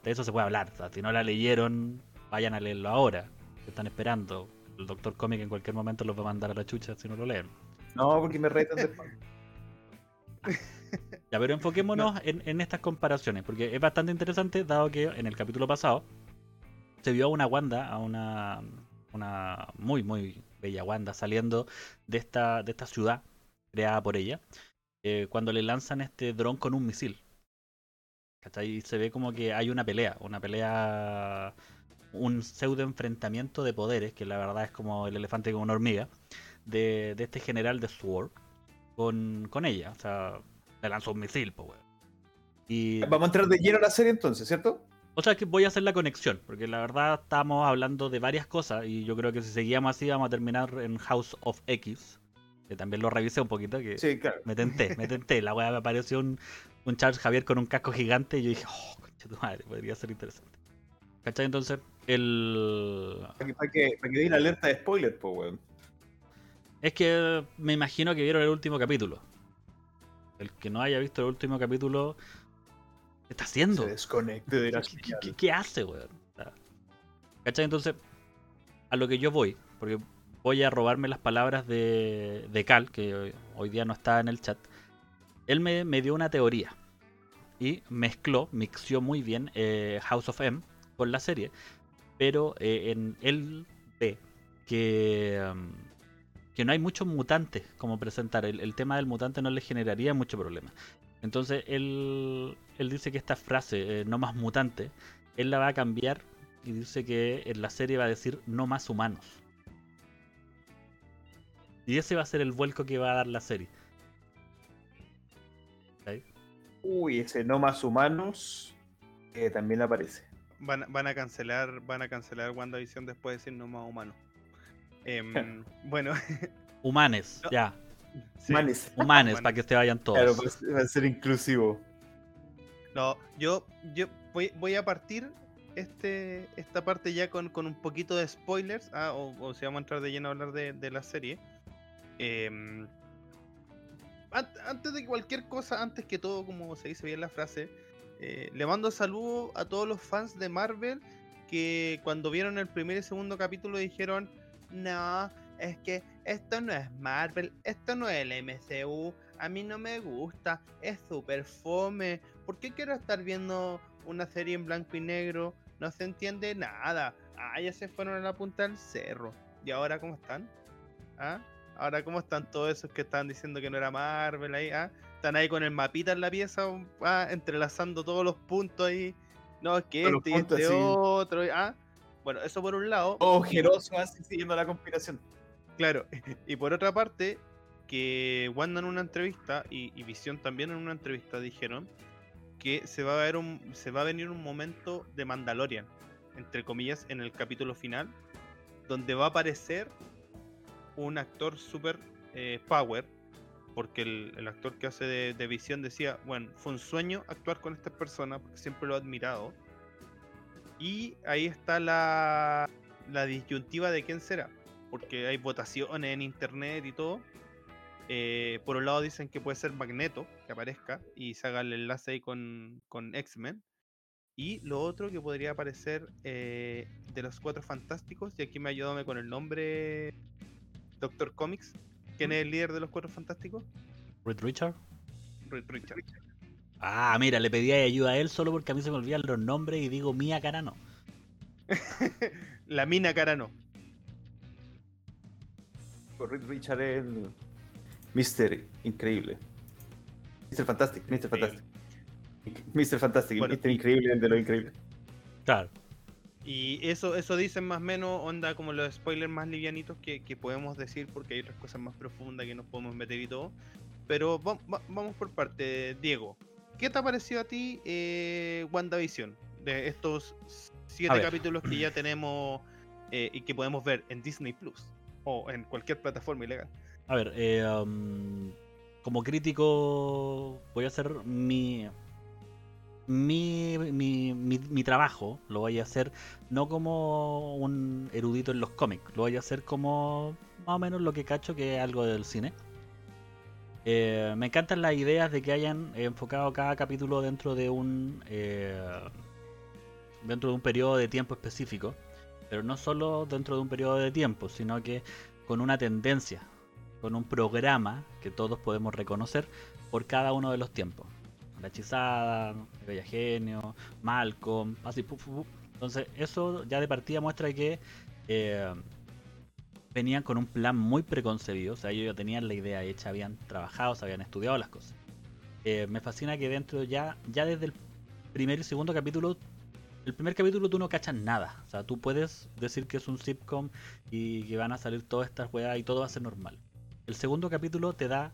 de eso se puede hablar. O sea, si no la leyeron, vayan a leerlo ahora. Están esperando. El Doctor Comic en cualquier momento los va a mandar a la chucha si no lo leen. No, porque me retan después. Ya, pero enfoquémonos en, en estas comparaciones, porque es bastante interesante, dado que en el capítulo pasado se vio a una Wanda, a una, una muy, muy bella Wanda, saliendo de esta, de esta ciudad creada por ella, eh, cuando le lanzan este dron con un misil. ¿Cachai? Y se ve como que hay una pelea, una pelea, un pseudo enfrentamiento de poderes, que la verdad es como el elefante con una hormiga, de, de este general de SWORD con, con ella. O sea, le lanzó un misil, pues, weón. Y, Vamos a entrar de lleno a la serie entonces, ¿cierto? o sea, que voy a hacer la conexión, porque la verdad estamos hablando de varias cosas y yo creo que si seguíamos así vamos a terminar en House of X, que también lo revisé un poquito, que Sí, claro. me tenté, me tenté. La weá me apareció un, un Charles Javier con un casco gigante y yo dije, oh, concha tu madre, podría ser interesante. ¿Cachai? Entonces, el... Para que, para que, para que deis la alerta de spoiler, pues, weón. Es que me imagino que vieron el último capítulo. El que no haya visto el último capítulo, ¿qué está haciendo? Se desconecte de la ¿Qué, qué- hace, weón? ¿Cachai? Entonces, a lo que yo voy, porque voy a robarme las palabras de, de Cal, que hoy, hoy día no está en el chat. Él me, me dio una teoría y mezcló, mixió muy bien eh, House of M con la serie, pero eh, en él ve que, um, que no hay muchos mutantes como presentar. El, el tema del mutante no le generaría mucho problema. Entonces él, él dice que esta frase, eh, no más mutante, él la va a cambiar y dice que en la serie va a decir no más humanos. Y ese va a ser el vuelco que va a dar la serie. Uy, ese no más humanos eh, también aparece. Van, van a cancelar, van a cancelar WandaVision después de decir no más humano. Em, <laughs> bueno, Humanes, No. ya. sí. Humanes, Humanes. para que se vayan todos. Claro, va a ser- va a ser inclusivo. No, yo, yo voy, voy a partir este, esta parte ya con, con un poquito de spoilers, ah, o, o si vamos a entrar de lleno a hablar de, de la serie. Em, an- antes de cualquier cosa, antes que todo, como se dice bien la frase, eh, le mando saludos a todos los fans de Marvel que cuando vieron el primer y segundo capítulo dijeron, no, es que esto no es Marvel, esto no es el MCU, a mí no me gusta, es super fome, ¿por qué quiero estar viendo una serie en blanco y negro? No se entiende nada. Ah, ya se fueron a la punta del cerro. ¿Y ahora cómo están? ¿Ah? Ahora cómo están todos esos que estaban diciendo que no era Marvel ahí, ¿ah? Están ahí con el mapita en la pieza, ¿ah? entrelazando todos los puntos ahí. No, es que este y este sí. otro, ¿ah? Bueno, eso por un lado. Ojeroso así siguiendo la conspiración. Claro, <laughs> y por otra parte, que Wanda en una entrevista y, y Visión también en una entrevista dijeron que se va a ver un, se va a venir un momento de Mandalorian, entre comillas, en el capítulo final, donde va a aparecer un actor super eh, power, porque el, el actor que hace de, de Visión decía, bueno, fue un sueño actuar con esta persona, porque siempre lo he admirado. Y ahí está la, la disyuntiva de quién será porque hay votaciones en internet y todo. Eh, por un lado dicen que puede ser Magneto, que aparezca y se haga el enlace ahí con, con X-Men. Y lo otro que podría aparecer eh, de los Cuatro Fantásticos, y aquí me ayúdame con el nombre Doctor Comics. ¿Quién es el líder de los Cuatro Fantásticos? Reed Richard. Richard. Ah, mira, le pedí ayuda a él solo porque a mí se me olvidan los nombres y digo Mía Carano. <laughs> La mina Carano. Richard es el Mister Increíble. Mr. Fantastic, Mr. Fantastic. <laughs> Mr. Fantastic, Bueno, Mr. y- Increíble de lo increíble. Claro. Y eso, eso dicen más o menos, onda como los spoilers más livianitos que, que podemos decir, porque hay otras cosas más profundas que nos podemos meter y todo. Pero va- va- vamos por parte. Diego, ¿qué te ha parecido a ti eh, WandaVision? De estos siete capítulos que ya tenemos eh, y que podemos ver en Disney Plus o en cualquier plataforma ilegal. A ver, eh, um, como crítico voy a hacer mi, mi, mi, mi, mi trabajo, lo voy a hacer no como un erudito en los cómics, lo voy a hacer como más o menos lo que cacho que es algo del cine. Eh, me encantan las ideas de que hayan enfocado cada capítulo dentro de un eh, dentro de un periodo de tiempo específico, pero no solo dentro de un periodo de tiempo, sino que con una tendencia, con un programa que todos podemos reconocer por cada uno de los tiempos. La hechizada, el Bella Genio, Malcolm, así. Entonces, eso ya de partida muestra que eh, venían con un plan muy preconcebido. O sea, ellos ya tenían la idea hecha, habían trabajado, se habían estudiado las cosas. Eh, me fascina que dentro ya, ya desde el primer y segundo capítulo, el primer capítulo tú no cachas nada. O sea, tú puedes decir que es un sitcom y que van a salir todas estas weas y todo va a ser normal. El segundo capítulo te da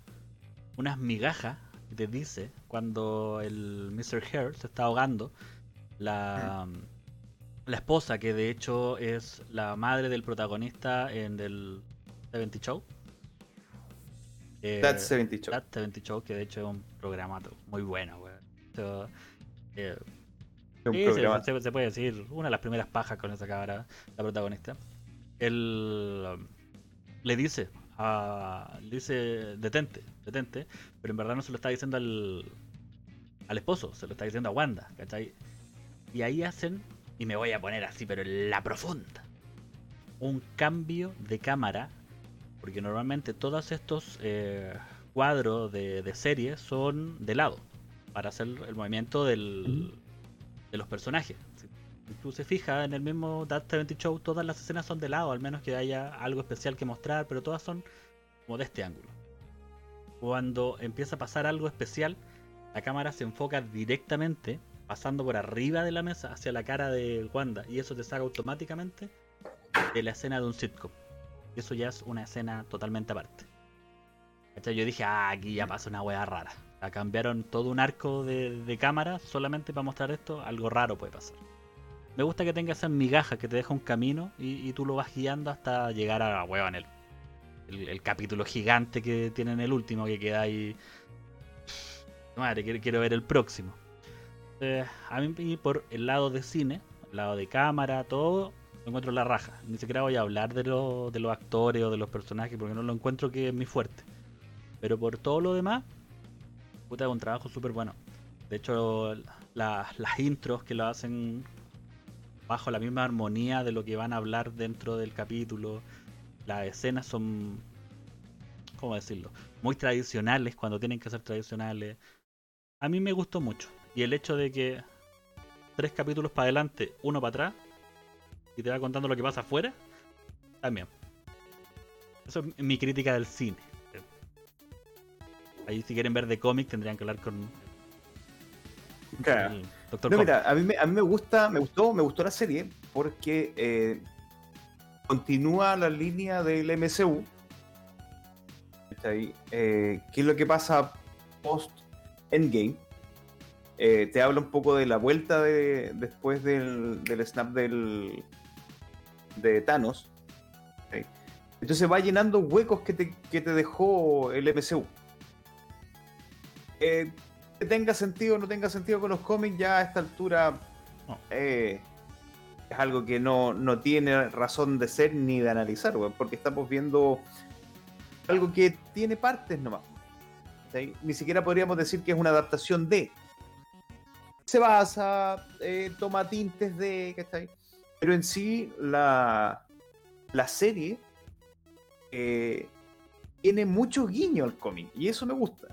unas migajas y te dice cuando el Mr. Hare se está ahogando, la, la esposa, que de hecho es la madre del protagonista en el 70 Show. Eh, That's 70 Show. That 70 Show, que de hecho es un programa muy bueno, weón. So, eh, Sí, se- programa. se, se puede decir, una de las primeras pajas con esa cabra, la protagonista. Él um, le dice, a, le dice, detente, detente, pero en verdad no se lo está diciendo al, al esposo, se lo está diciendo a Wanda, ¿cachai? Y ahí hacen, y me voy a poner así, pero en la profunda, un cambio de cámara, porque normalmente todos estos eh, cuadros de, de serie son de lado, para hacer el movimiento del, de los personajes. Si tú se fijas en el mismo That 70 Show, todas las escenas son de lado, al menos que haya algo especial que mostrar, pero todas son como de este ángulo. Cuando empieza a pasar algo especial, la cámara se enfoca directamente, pasando por arriba de la mesa hacia la cara de Wanda, y eso te saca automáticamente de la escena de un sitcom. Eso ya es una escena totalmente aparte. Yo dije, ah, aquí ya pasa una wea rara. La cambiaron todo un arco de, de cámara solamente para mostrar esto, algo raro puede pasar. Me gusta que tenga esas migajas que te deja un camino y, tú lo vas guiando hasta llegar a la hueva en el, el, el capítulo gigante que tiene en el último que queda ahí. Madre, quiero, quiero ver el próximo. A mí por el lado de cine, el lado de cámara, todo, encuentro la raja. Ni siquiera voy a hablar de, lo- de los actores o de los personajes porque no lo encuentro que es mi fuerte. Pero por todo lo demás, puta, es un trabajo súper bueno. De hecho, la- las intros que lo hacen bajo la misma armonía de lo que van a hablar dentro del capítulo. Las escenas son, ¿cómo decirlo? Muy tradicionales cuando tienen que ser tradicionales. A mí me gustó mucho. Y el hecho de que tres capítulos para adelante, uno para atrás, y te va contando lo que pasa afuera, también. Eso es mi crítica del cine. Ahí si quieren ver de cómic tendrían que hablar con Claro. Dr. No, mira, a mí, me, a mí me gusta, me gustó, me gustó la serie porque eh, continúa la línea del MCU. Está ahí. Eh, ¿Qué es lo que pasa post Endgame? Eh, te habla un poco de la vuelta de, después del, del snap del, de Thanos. Ok. Entonces va llenando huecos que te, que te dejó el MCU. Eh, que tenga sentido o no tenga sentido con los cómics, ya a esta altura No. eh, es algo que no, no tiene razón de ser ni de analizar, porque estamos viendo algo que tiene partes nomás. ¿sí? Ni siquiera podríamos decir que es una adaptación de. Se basa, eh, toma tintes de. ¿cachai? Pero en sí, la, la serie eh, tiene muchos guiños al cómic, y eso me gusta.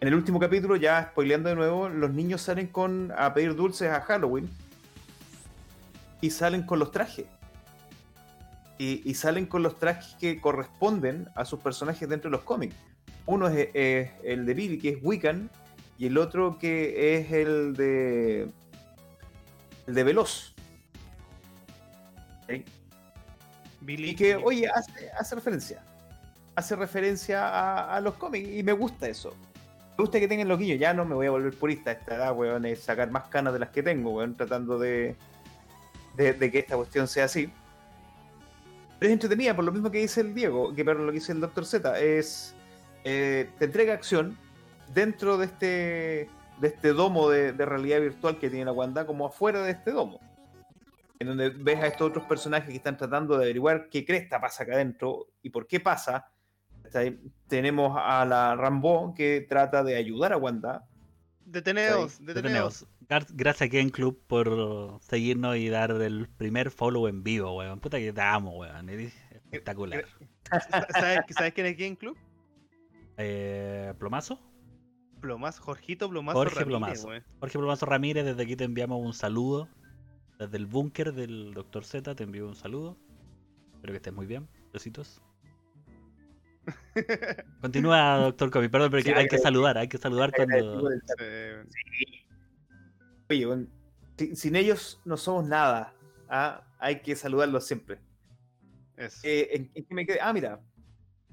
En el último capítulo, ya spoileando de nuevo, los niños salen con a pedir dulces a Halloween y salen con los trajes. Y, y salen con los trajes que corresponden a sus personajes dentro de los cómics. Uno es, es el de Billy, que es Wiccan, y el otro que es el de. el de Veloz. Billy. Y que, oye, hace, hace referencia. Hace referencia a, a los cómics y me gusta eso. Me gusta que tengan los guiños. Ya no me voy a volver purista a esta edad, weón, es sacar más canas de las que tengo, weón, tratando de, de, de que esta cuestión sea así. Pero es entretenida, por lo mismo que dice el Diego, que perdón, lo que dice el Dr. Z, es. eh, te entrega acción dentro de este de este domo de, de realidad virtual que tiene la Wanda, como afuera de este domo en donde ves a estos otros personajes que están tratando de averiguar qué cresta pasa acá adentro y por qué pasa. Tenemos a la Rambo que trata de ayudar a Wanda. Deteneos, deteneos. Gracias Game Club por seguirnos y dar el primer follow en vivo, weón. Puta que te amo, weón. Espectacular. Sa- <laughs> ¿Sabes, ¿Sabes quién es Game Club? Eh, ¿Plomazo? Plomazo, Jorgito Plomazo Jorge Ramírez, Plomazo. Jorge Plomazo Ramírez, desde aquí te enviamos un saludo. Desde el búnker del Dr. Z te envío un saludo. Espero que estés muy bien. Besitos. <laughs> Continúa, Doctor Comi. Perdón, pero Sí, hay que saludar. Hay que saludar cuando. Eh, Oye, bueno, sin ellos no somos nada. ¿ah? Hay que saludarlos siempre. Eh, ¿en, en qué me quedé? Ah, mira.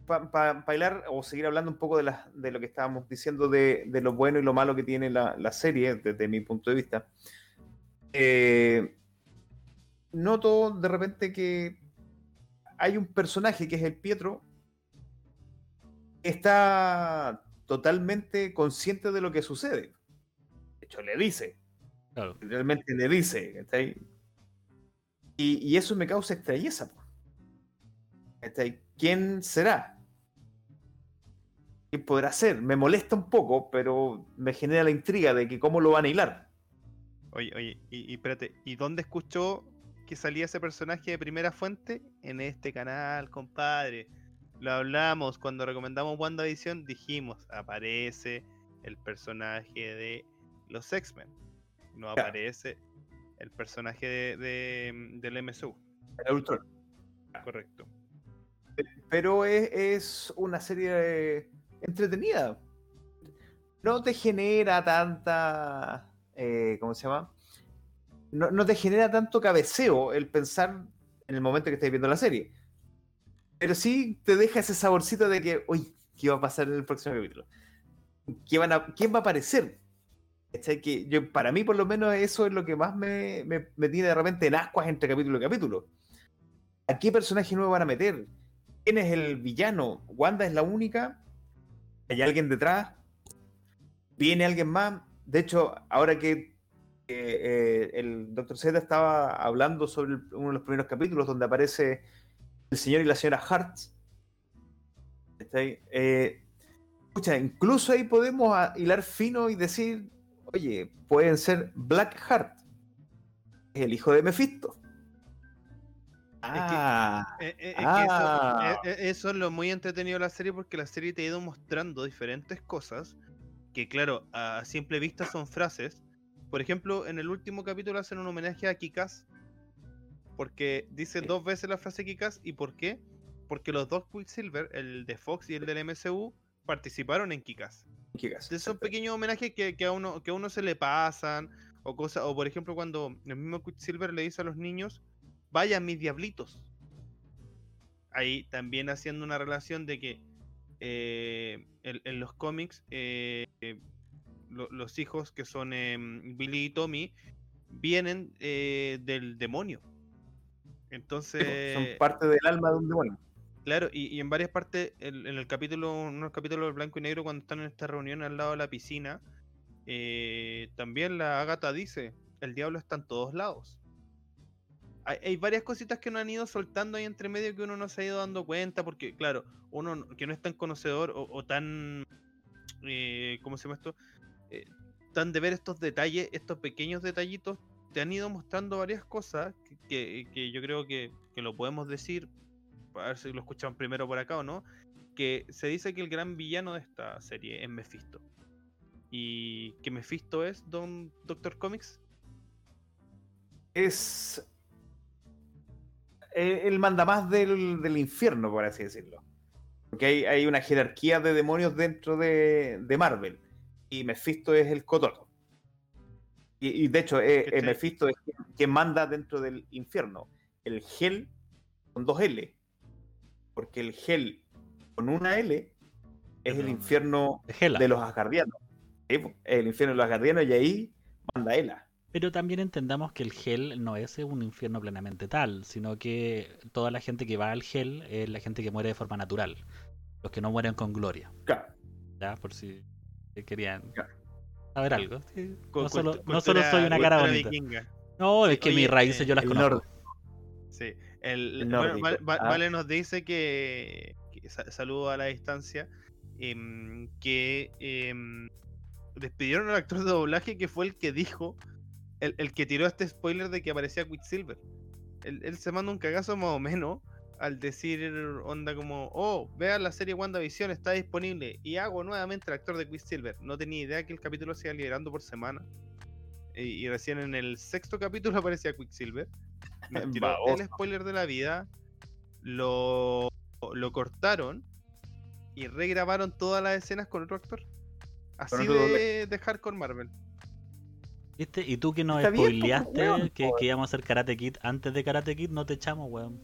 Para bailar o seguir hablando un poco de, la- de lo que estábamos diciendo de, de lo bueno y lo malo que tiene la, la serie, desde mi punto de vista. Eh, noto de repente que hay un personaje que es el Pietro que está totalmente consciente de lo que sucede. De hecho, le dice, Claro. realmente le dice. ¿cachai? Y, y eso me causa extrañeza. ¿Quién será? ¿Quién podrá ser? Me molesta un poco, pero me genera la intriga de que cómo lo van a hilar. Oye, oye, y, y espérate, ¿y dónde escuchó que salía ese personaje de primera fuente? En este canal, compadre. Lo hablamos cuando recomendamos WandaVision, dijimos, aparece el personaje de los X-Men. No aparece el personaje de, de- del MSU. El Ultron. Correcto. Pero es, es una serie eh, entretenida. No te genera tanta. eh, ¿Cómo se llama? No, no te genera tanto cabeceo el pensar en el momento que estás viendo la serie. Pero sí te deja ese saborcito de que, uy, ¿qué va a pasar en el próximo capítulo? ¿Qué van ¿Quién va a aparecer? ¿Cachai? Que yo, para mí, por lo menos, eso es lo que más me, me- me tiene de repente en ascuas entre capítulo y capítulo. ¿A qué personaje nuevo van a meter? ¿Quién es el villano? ¿Wanda es la única? ¿Hay alguien detrás? ¿Viene alguien más? De hecho, ahora que eh, el Dr. Z estaba hablando sobre uno de los primeros capítulos donde aparece el señor y la señora Hart. ¿Está ahí? Eh, incluso ahí podemos hilar fino y decir, oye, pueden ser Black Heart, el hijo de Mephisto. Ah, Eh, eh, es que Ah. eso, eh, eh, eso es lo muy entretenido de la serie porque la serie te ha ido mostrando diferentes cosas que, claro, a simple vista son frases. Por ejemplo, en el último capítulo hacen un homenaje a Kikas porque dice dos veces la frase Kikas. ¿Y por qué? Porque los dos Quicksilver, el de Fox y el del MCU, participaron en Kikas. Entonces son pequeños homenajes que, que a uno, que a uno se le pasan, o cosas, o por ejemplo cuando el mismo Quicksilver le dice a los niños, vayan mis diablitos. Ahí también haciendo una relación de que eh, en, en los cómics eh, eh, lo- los hijos que son em, Billy y Tommy vienen eh, del demonio. Sí, Entonces, pues, son parte del alma de un demonio. Claro, y, y en varias partes, el- en el capítulo, unos capítulos blanco y negro, cuando están en esta reunión al lado de la piscina, también la Agatha dice, el diablo está en todos lados. Hay, varias cositas que nos han ido soltando ahí entre medio que uno no se ha ido dando cuenta, porque claro, uno no- que no es tan conocedor o, tan, eh, ¿cómo se llama esto? Eh, tan de ver estos detalles, estos pequeños detallitos, te han ido mostrando varias cosas que, que- yo creo que, que lo podemos decir a ver si lo escuchan primero por acá o no, que se dice que el gran villano de esta serie es Mephisto. Y que Mephisto es Don Doctor Comics. es el mandamás del, del infierno, por así decirlo. Porque hay, hay una jerarquía de demonios dentro de, de Marvel. Y Mephisto es el cotorro. Y, y de hecho, eh, eh. Mephisto es quien, quien manda dentro del infierno. El Hell con dos L. Porque el Hell con una L es el infierno Hela. de los asgardianos. El infierno de los asgardianos y ahí manda Ela. Pero también entendamos que el Hell no es un infierno plenamente tal, sino que toda la gente que va al Hell es la gente que muere de forma natural. Los que no mueren con gloria. Claro. ¿Ya? Por si querían Claro. saber algo. sí. No solo, no soy una cara bonita. vikinga. No, es que Oye, mis raíces eh, yo las el conozco. norte. Sí. El, El bueno, nórdico. Val- Val- Ah. Vale nos dice que, que sa- saludo a la distancia, em, que em, despidieron al actor de doblaje que fue el que dijo, el, el que tiró este spoiler de que aparecía Quicksilver. Él, él se manda un cagazo más o menos al decir onda como, oh, vean la serie WandaVision, está disponible y hago nuevamente el actor de Quicksilver. No tenía idea que el capítulo se iba liberando por semana. Y, y recién en el sexto capítulo <laughs> aparecía Quicksilver. <laughs> Nos tiró el spoiler de la vida. Lo, lo cortaron y regrabaron todas las escenas con otro actor. Así de, de hardcore Marvel. ¿Viste? Y tú que nos Está bien, pues, spoileaste weón, que, íbamos a hacer Karate Kid antes de Karate Kid, no te echamos, weón.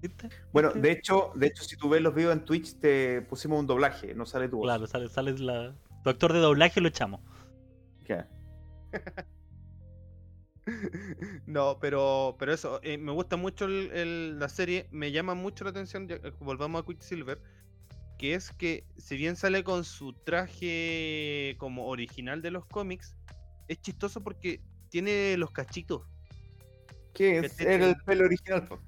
¿Viste? Bueno, ¿Viste? de hecho, de hecho, si tú ves los videos en Twitch, te pusimos un doblaje, no sale tu voz. Claro, sale, sale la. Tu actor de doblaje lo echamos. Ya. <laughs> No, pero, pero eso, eh, me gusta mucho el- el- la serie, me llama mucho la atención, ya- volvamos a Quicksilver, que es que si bien sale con su traje como original de los cómics, es chistoso porque tiene los cachitos. ¿Qué Que es? tiene- Era el pelo original. po.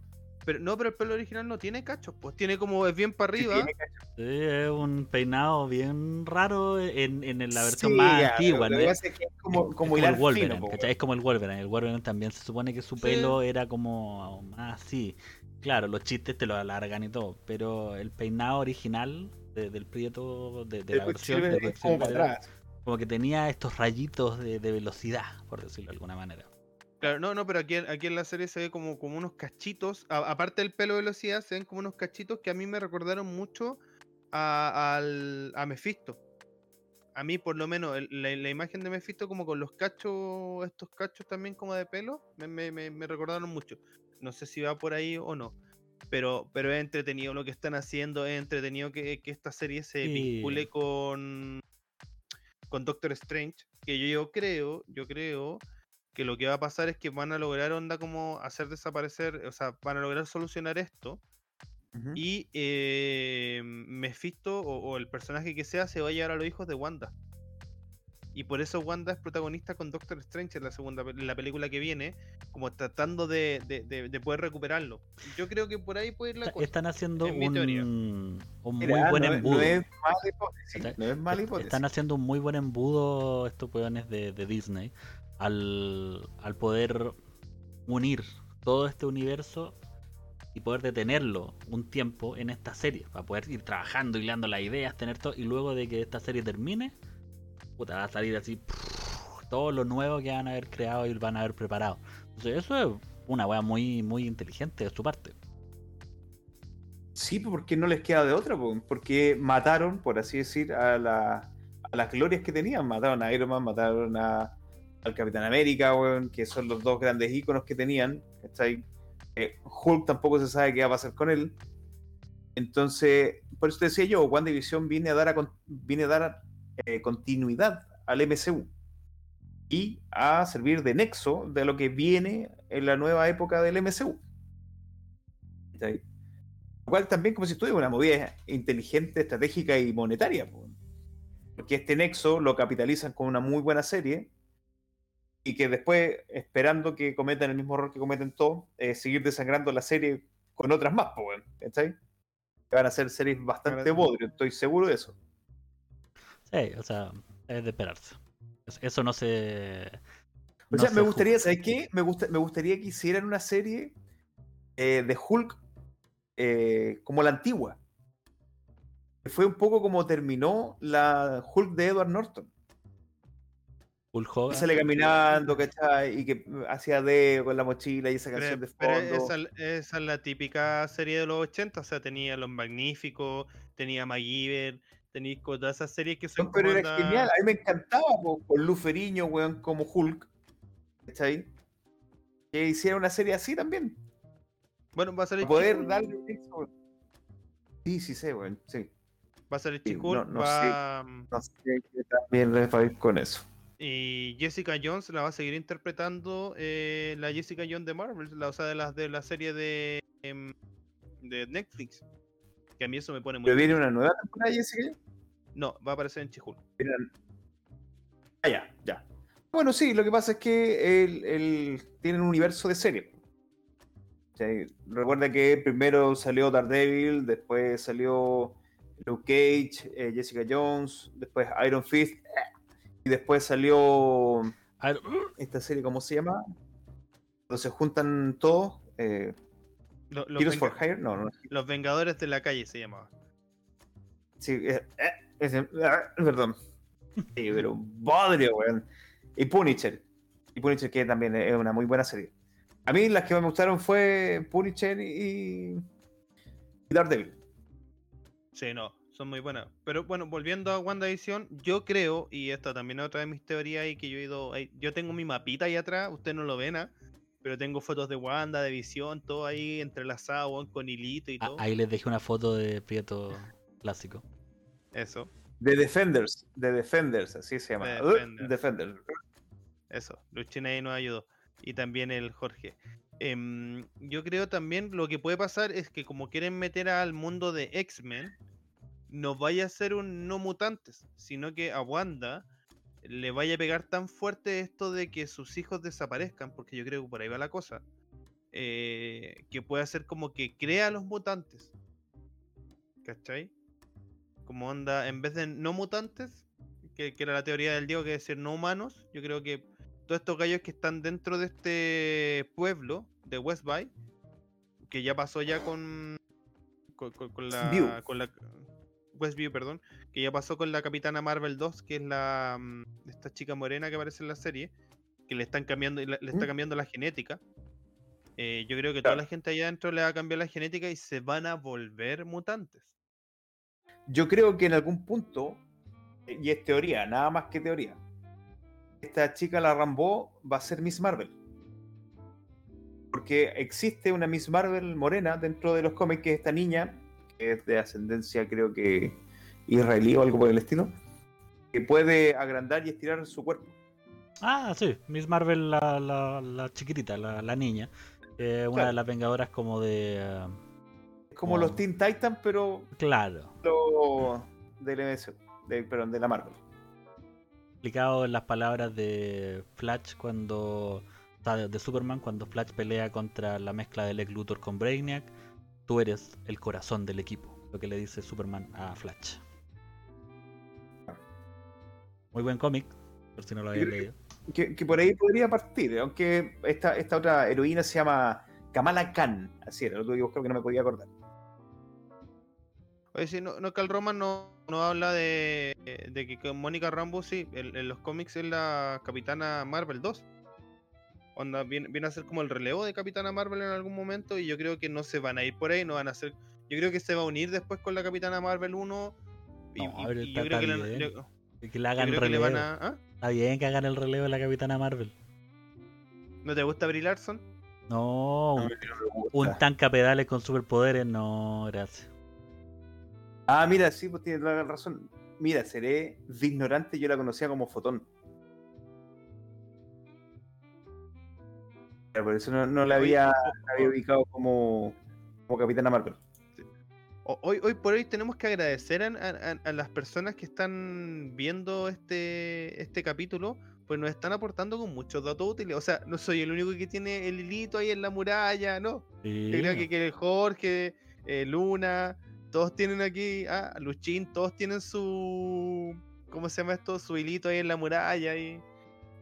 Pero no, pero el pelo original no tiene cachos, pues tiene como es bien para Sí, arriba. Sí, es un peinado bien raro en, en la versión Sí, más ya, antigua, ¿no? que Es, que como, es como el Wolverine, fino. Es como el Wolverine. El Wolverine también se supone que su Sí. pelo era como más así. Claro, los chistes te lo alargan y todo, pero el peinado original de- del Prieto, de, la versión de como Quicksilver, para era atrás. como que tenía estos rayitos de, de velocidad, por decirlo de alguna manera. Claro, no, no, pero aquí, en- aquí en la serie se ve como, como unos cachitos, a- aparte del pelo de velocidad, se ven como unos cachitos que a mí me recordaron mucho a, al, a Mephisto. A mí, por lo menos, el- la, la imagen de Mephisto como con los cachos, estos cachos también como de pelo, me, me- me- me recordaron mucho. No sé si va por ahí o no. Pero, pero es entretenido lo que están haciendo, es entretenido que, que esta serie se Sí. vincule con, con Doctor Strange, que yo, yo creo, yo creo que lo que va a pasar es que van a lograr onda como hacer desaparecer, o sea, van a lograr solucionar esto y eh, Mephisto o, o el personaje que sea se va a llevar a los hijos de Wanda. Y por eso Wanda es protagonista con Doctor Strange en la segunda en la película que viene, como tratando de, de- de- de poder recuperarlo. Yo creo que por ahí puede ir la cosa. Están haciendo es un, un muy Mira, buen no, es- embudo. no es mala hipótesis. ¿Cachai? No es mala Est- hipótesis. Están haciendo un muy buen embudo estos weones de, de Disney al, al poder unir todo este universo y poder detenerlo un tiempo en esta serie, para poder ir trabajando, hilando las ideas, tener todo, y luego de que esta serie termine, puta, va a salir así todo lo nuevo que van a haber creado y van a haber preparado. Entonces, eso es una wea muy, muy inteligente de su parte. Sí, porque no les queda de otra, po, porque mataron, por así decir, a, la- a las glorias que tenían. Mataron a Iron Man, mataron a, al Capitán América, weón, que son los dos grandes íconos que tenían. Eh, Hulk tampoco se sabe qué va a pasar con él. Entonces, por eso te decía yo, WandaVision viene a dar, a, viene a dar eh, continuidad al MCU y a servir de nexo de lo que viene en la nueva época del MCU. Lo cual también, como si estuviera una movida inteligente, estratégica y monetaria. po. Porque este nexo lo capitalizan con una muy buena serie y que después, esperando que cometan el mismo error que cometen todos, eh, seguir desangrando la serie con otras más. Que van a ser series bastante bodrios, estoy seguro de eso. Sí, o sea, es de esperarse. Es- Eso no se. O no sea, se me gustaría, ¿sabes qué? Me, gusta, me gustaría que hicieran una serie eh, de Hulk eh, como la antigua. Fue un poco como terminó la Hulk de Edward Norton. Hulk Que Hogan. sale caminando, ¿cachai? Y que hacía dedo con la mochila y esa Pero, canción de pero fondo. esa, esa es la típica serie de los 80, o sea, tenía Los Magníficos, tenía MacGyver, tenía co- todas esas series que son No, pero como era genial, a mí me encantaba po, con Luferiño, weón, como Hulk. ¿Cachai? Que hiciera una serie así también. Bueno, va a salir poder She-Hulk, darle. Sí, sí sé, weón, sí. va a salir sí, She-Hulk, no- no va, No sé qué también les va a ir con eso. y Jessica Jones la va a seguir interpretando eh, la Jessica Jones de Marvel, la, o sea, de la, de la serie de, em, de Netflix. Que a mí eso me pone muy... Pero viene una nueva temporada, Jessica. No, va a aparecer en. Viene- Ah, ya, ya. Bueno, sí, lo que pasa es que el- tienen un universo de serie. O sea, recuerda que primero salió Daredevil, después salió Luke Cage, eh, Jessica Jones, después Iron Fist, y después salió esta serie, ¿cómo se llama? Donde se juntan todos. Eh, Lo- los, for Hire, no, no. los Vengadores de la calle se llamaba. Sí, eh, eh, ese- ah, perdón. Sí, pero bodrio, weón. Y Punisher. Y Punisher, que también es una muy buena serie. A mí las que me gustaron fue Punisher y, y Daredevil. Sí, no, son muy buenas. Pero bueno, volviendo a WandaVision, yo creo, y esta también es otra de mis teorías, y que yo he ido. ahí- Yo tengo mi mapita ahí atrás, ustedes no lo ven, ¿ah? pero tengo fotos de Wanda, de Visión, todo ahí entrelazado, con hilito y a- todo. ahí les dejé una foto de Prieto clásico. Eso, The Defenders. The Defenders, así se llama. The Defenders. Defenders. eso. Luchina ahí nos ayudó. Y también el Jorge. Em, yo creo también lo que puede pasar es que como quieren meter al mundo de X-Men, no vaya a ser un no mutantes, sino que a Wanda le vaya a pegar tan fuerte esto de que sus hijos desaparezcan, porque yo creo que por ahí va la cosa, eh, que puede hacer como que crea a los mutantes. ¿Cachai? Como onda, en vez de no mutantes, que, que era la teoría del Diego, que es decir no humanos, yo creo que todos estos gallos que están dentro de este pueblo de West Bay, que ya pasó ya con, con, con- con Westview. la, con la Westview, perdón, que ya pasó con la Capitana Marvel 2, que es la mm, esta chica morena que aparece en la serie, que le están cambiando, le, le está Mm. cambiando la genética. Eh, yo creo que toda la gente allá adentro le va a cambiar la genética y se van a volver mutantes. Yo creo que en algún punto, y es teoría, nada más que teoría, esta chica, la Rambo, va a ser Miss Marvel. Porque existe una Miss Marvel morena dentro de los cómics, que es esta niña, que es de ascendencia, creo que israelí o algo por el estilo, que puede agrandar y estirar su cuerpo. Ah, sí, Miss Marvel, la, la, la chiquitita, la, la niña. eh, una Claro. de las vengadoras como de. eh, como los Teen Titans, pero claro. lo- del MSU, de, perdón, de la Marvel. explicado en las palabras de Flash cuando. o sea, de- Superman cuando Flash pelea contra la mezcla de Lex Luthor con Brainiac. Tú eres el corazón del equipo. Lo que le dice Superman a Flash. Muy buen cómic, por si no lo habían leído. Que, que por ahí podría partir, aunque esta, esta otra heroína se llama Kamala Khan, así era, lo tuve que buscar porque no me podía acordar. Oye, sí, no, no que el Roman no, no habla de, de que con Mónica Rambo, sí, en, en los cómics es la Capitana Marvel 2. Onda, viene, viene a ser como el relevo de Capitana Marvel en algún momento y yo creo que no se van a ir por ahí, no van a ser... Yo creo que se va a unir después con la Capitana Marvel 1 y, No, y- pero y yo creo que, le, bien. yo- Que le yo hagan creo que le relevo. van a... ¿ah? Está bien que hagan el relevo de la Capitana Marvel. ¿No te gusta Brie Larson? No, un, No un tanca pedales con superpoderes, no, gracias. Ah, mira, sí, pues tienes toda la razón. Mira, seré de ignorante, yo la conocía como Fotón. Pero Por eso no, no la había, o- la había ubicado como, como Capitana Marvel. Hoy, hoy por hoy tenemos que agradecer a, a- a las personas que están viendo este, este capítulo, pues nos están aportando con muchos datos útiles. O sea, no soy el único que tiene el hilito ahí en la muralla, no. Sí. Yo creo que, que Jorge, eh, Luna, todos tienen aquí, ah, Luchín, todos tienen su, ¿cómo se llama esto? Su hilito ahí en la muralla y,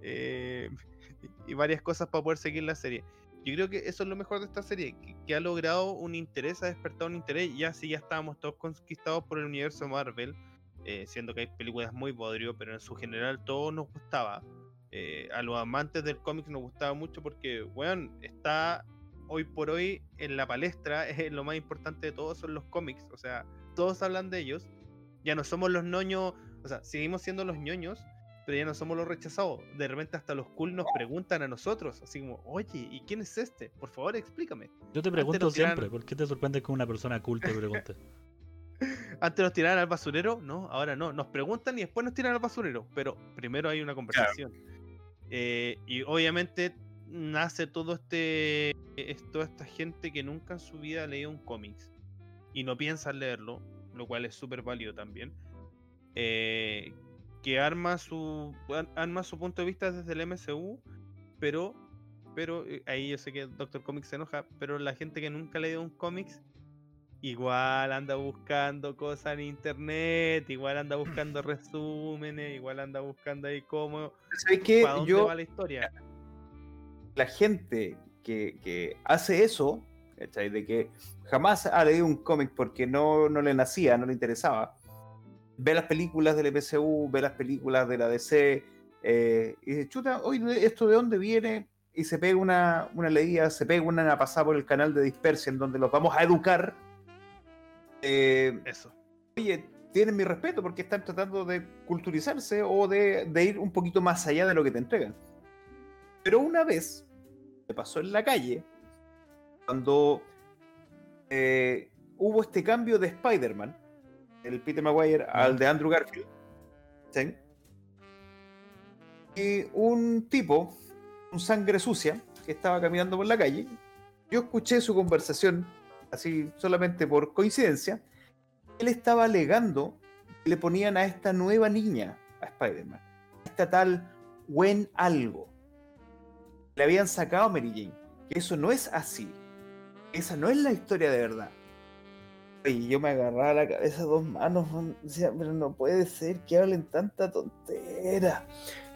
eh, <laughs> y varias cosas para poder seguir la serie. Yo creo que eso es lo mejor de esta serie, que, ha logrado un interés, ha despertado un interés, ya sí ya estábamos todos conquistados por el universo Marvel, eh, siendo que hay películas muy bodrio, pero en su general todo nos gustaba. Eh, a los amantes del cómic nos gustaba mucho porque, bueno, está hoy por hoy en la palestra, es <laughs> lo más importante de todo son los cómics, o sea, todos hablan de ellos, ya no somos los ñoños, o sea, seguimos siendo los ñoños, pero ya no somos los rechazados, de repente hasta los cool nos preguntan a nosotros, así como, oye, ¿y quién es este? Por favor, explícame. Yo te pregunto tiran- siempre, ¿por qué te sorprende que una persona cool te pregunte? <laughs> Antes nos tiraban al basurero, no, ahora no. Nos preguntan y después nos tiran al basurero. Pero primero hay una conversación. Eh, y obviamente nace todo este. es toda esta gente que nunca en su vida ha leído un cómics. Y no piensan leerlo, lo cual es súper válido también. eh, que arma su. ar- arma su punto de vista desde el MCU. Pero. Pero eh, ahí yo sé que Doctor Comics se enoja. Pero la gente que nunca ha leído un cómics igual anda buscando cosas en internet, igual anda buscando <laughs> resúmenes, igual anda buscando ahí cómo, ¿Sabes qué? para dónde Yo, va la historia. La gente que, que hace eso, ¿cachai? de que jamás ha leído un cómic porque no, no le nacía, no le interesaba, ve las películas del MCU, ve las películas de la DC, eh, y dice, chuta, oye, ¿esto de dónde viene? Y se pega una, una leída, se pega una pasada por el canal de Dispersia en donde los vamos a educar. Eh, Eso. oye, tienen mi respeto porque están tratando de culturizarse o de, de ir un poquito más allá de lo que te entregan. Pero una vez me pasó en la calle, cuando eh, hubo este cambio de Spider-Man, el Peter Maguire al de Andrew Garfield, ¿sí? y un tipo, un sangre sucia, que estaba caminando por la calle, yo escuché su conversación, así solamente por coincidencia, él estaba alegando que le ponían a esta nueva niña, a Spider-Man, esta tal Gwen algo. Le habían sacado a Mary Jane, que eso no es así. Esa no es la historia de verdad. Y yo me agarraba la cabeza dos manos, man, decía, pero no puede ser que hablen tanta tontera.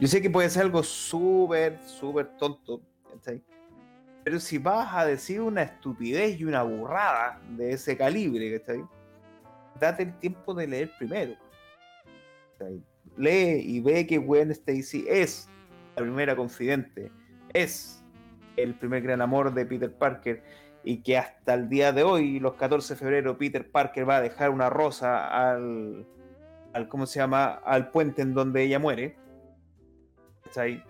Yo sé que puede ser algo súper, súper tonto, ¿cachai? Pero si vas a decir una estupidez y una burrada de ese calibre, ¿cachai? Date el tiempo de leer primero. ¿cachai? Lee y ve que Gwen Stacy es la primera confidente, es el primer gran amor de Peter Parker y que hasta el día de hoy, los 14 de febrero, Peter Parker va a dejar una rosa al, al ¿cómo se llama? al puente en donde ella muere. ¿Cachai?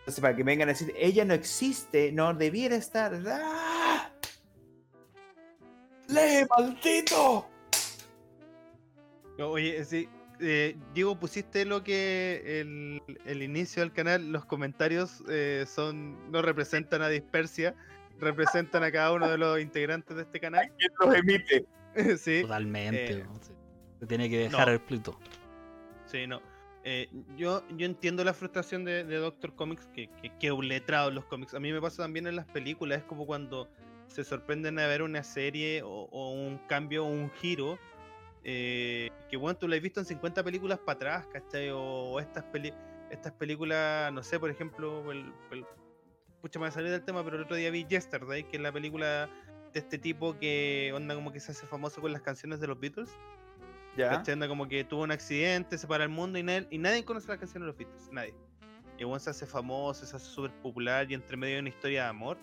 Entonces, para que me vengan a decir, ella no existe, no debiera estar. ¡Ah! ¡Lee, maldito! Oye, sí. Eh, Diego, pusiste lo que el, el inicio del canal, los comentarios eh, son no representan a Dispersia, representan a cada uno de los integrantes de este canal. ¿Quién los emite? <laughs> sí. Totalmente. eh. Se tiene que dejar no. el Pluto. Sí, no. eh, yo, yo entiendo la frustración de, de Doctor Comics, que, que, que es un letrado en los cómics. A mí me pasa también en las películas, es como cuando se sorprenden de ver una serie o, o un cambio o un giro. Eh, que bueno, tú lo has visto en 50 películas para atrás, ¿cachai? O estas, peli estas películas, no sé, por ejemplo, el, el- pucha, me voy a salir del tema, pero el otro día vi Yesterday, que es la película de este tipo que onda como que se hace famoso con las canciones de los Beatles. Ya. ¿cachai? Onda como que tuvo un accidente, se para el mundo y, nadie- y nadie conoce las canciones de los Beatles, nadie. Y bueno, se hace famoso, se hace súper popular y entre medio de una historia de amor.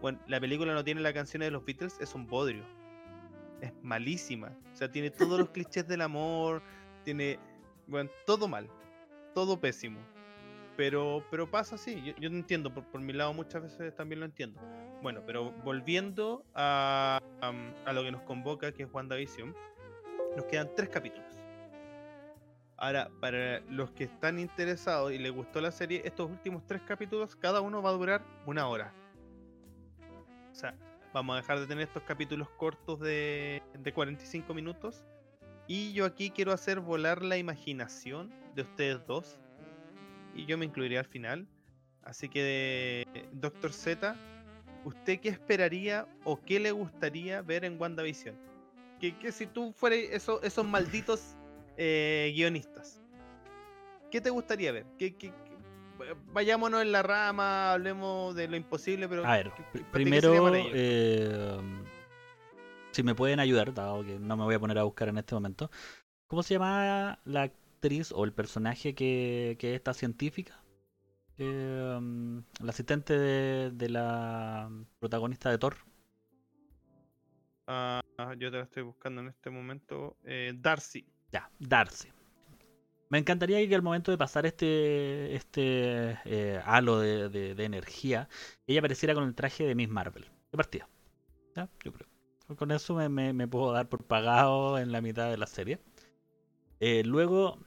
Bueno, la película no tiene las canciones de los Beatles, es un bodrio. Es malísima. O sea, tiene todos los clichés del amor, tiene, bueno, todo mal, todo pésimo. Pero, pero pasa así, yo, yo entiendo, por, por mi lado muchas veces también lo entiendo. Bueno, pero volviendo a, am, a lo que nos convoca, que es WandaVision, nos quedan tres capítulos. Ahora, para los que están interesados y les gustó la serie, estos últimos tres capítulos, cada uno va a durar una hora. O sea, vamos a dejar de tener estos capítulos cortos de, de 45 minutos. Y yo aquí quiero hacer volar la imaginación de ustedes dos. Y yo me incluiría al final. Así que, Doctor Z, ¿usted qué esperaría o qué le gustaría ver en WandaVision? Que, que si tú fueras eso- esos malditos eh, guionistas, ¿qué te gustaría ver? ¿Qué, qué- qué- Vayámonos en la rama, hablemos de lo imposible, pero... A ver, ¿qué- pr- qué- para ti qué sería primero, eh, si me pueden ayudar, dado que no me voy a poner a buscar en este momento. ¿Cómo se llama la actriz o el personaje que, que es esta científica? Eh, um, la asistente de, de la protagonista de Thor. Ah, yo te la estoy buscando en este momento. Eh, Darcy. Ya, Darcy. Me encantaría que al momento de pasar este, este eh, halo de, de- de energía, ella apareciera con el traje de Miss Marvel. De partida. ¿Ya? Yo creo. Con eso me, me- me puedo dar por pagado en la mitad de la serie. Eh, luego,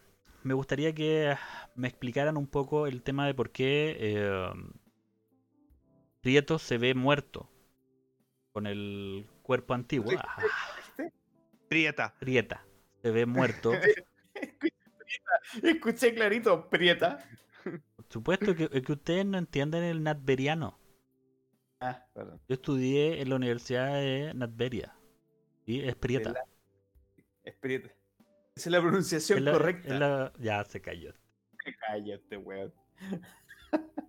me gustaría que me explicaran un poco el tema de por qué eh, Prieto se ve muerto con el cuerpo antiguo. Ah, Prieta. Prieta se ve muerto. <laughs> <laughs> Escuché clarito, Prieta. Por supuesto que, que ustedes no entienden el natveriano. Ah, perdón. Yo estudié en la Universidad de Natveria. Y es prieta. la- Es Prieta. Esa es la pronunciación Es la- correcta. es la- Ya se cayó. Cállate, weón. <laughs>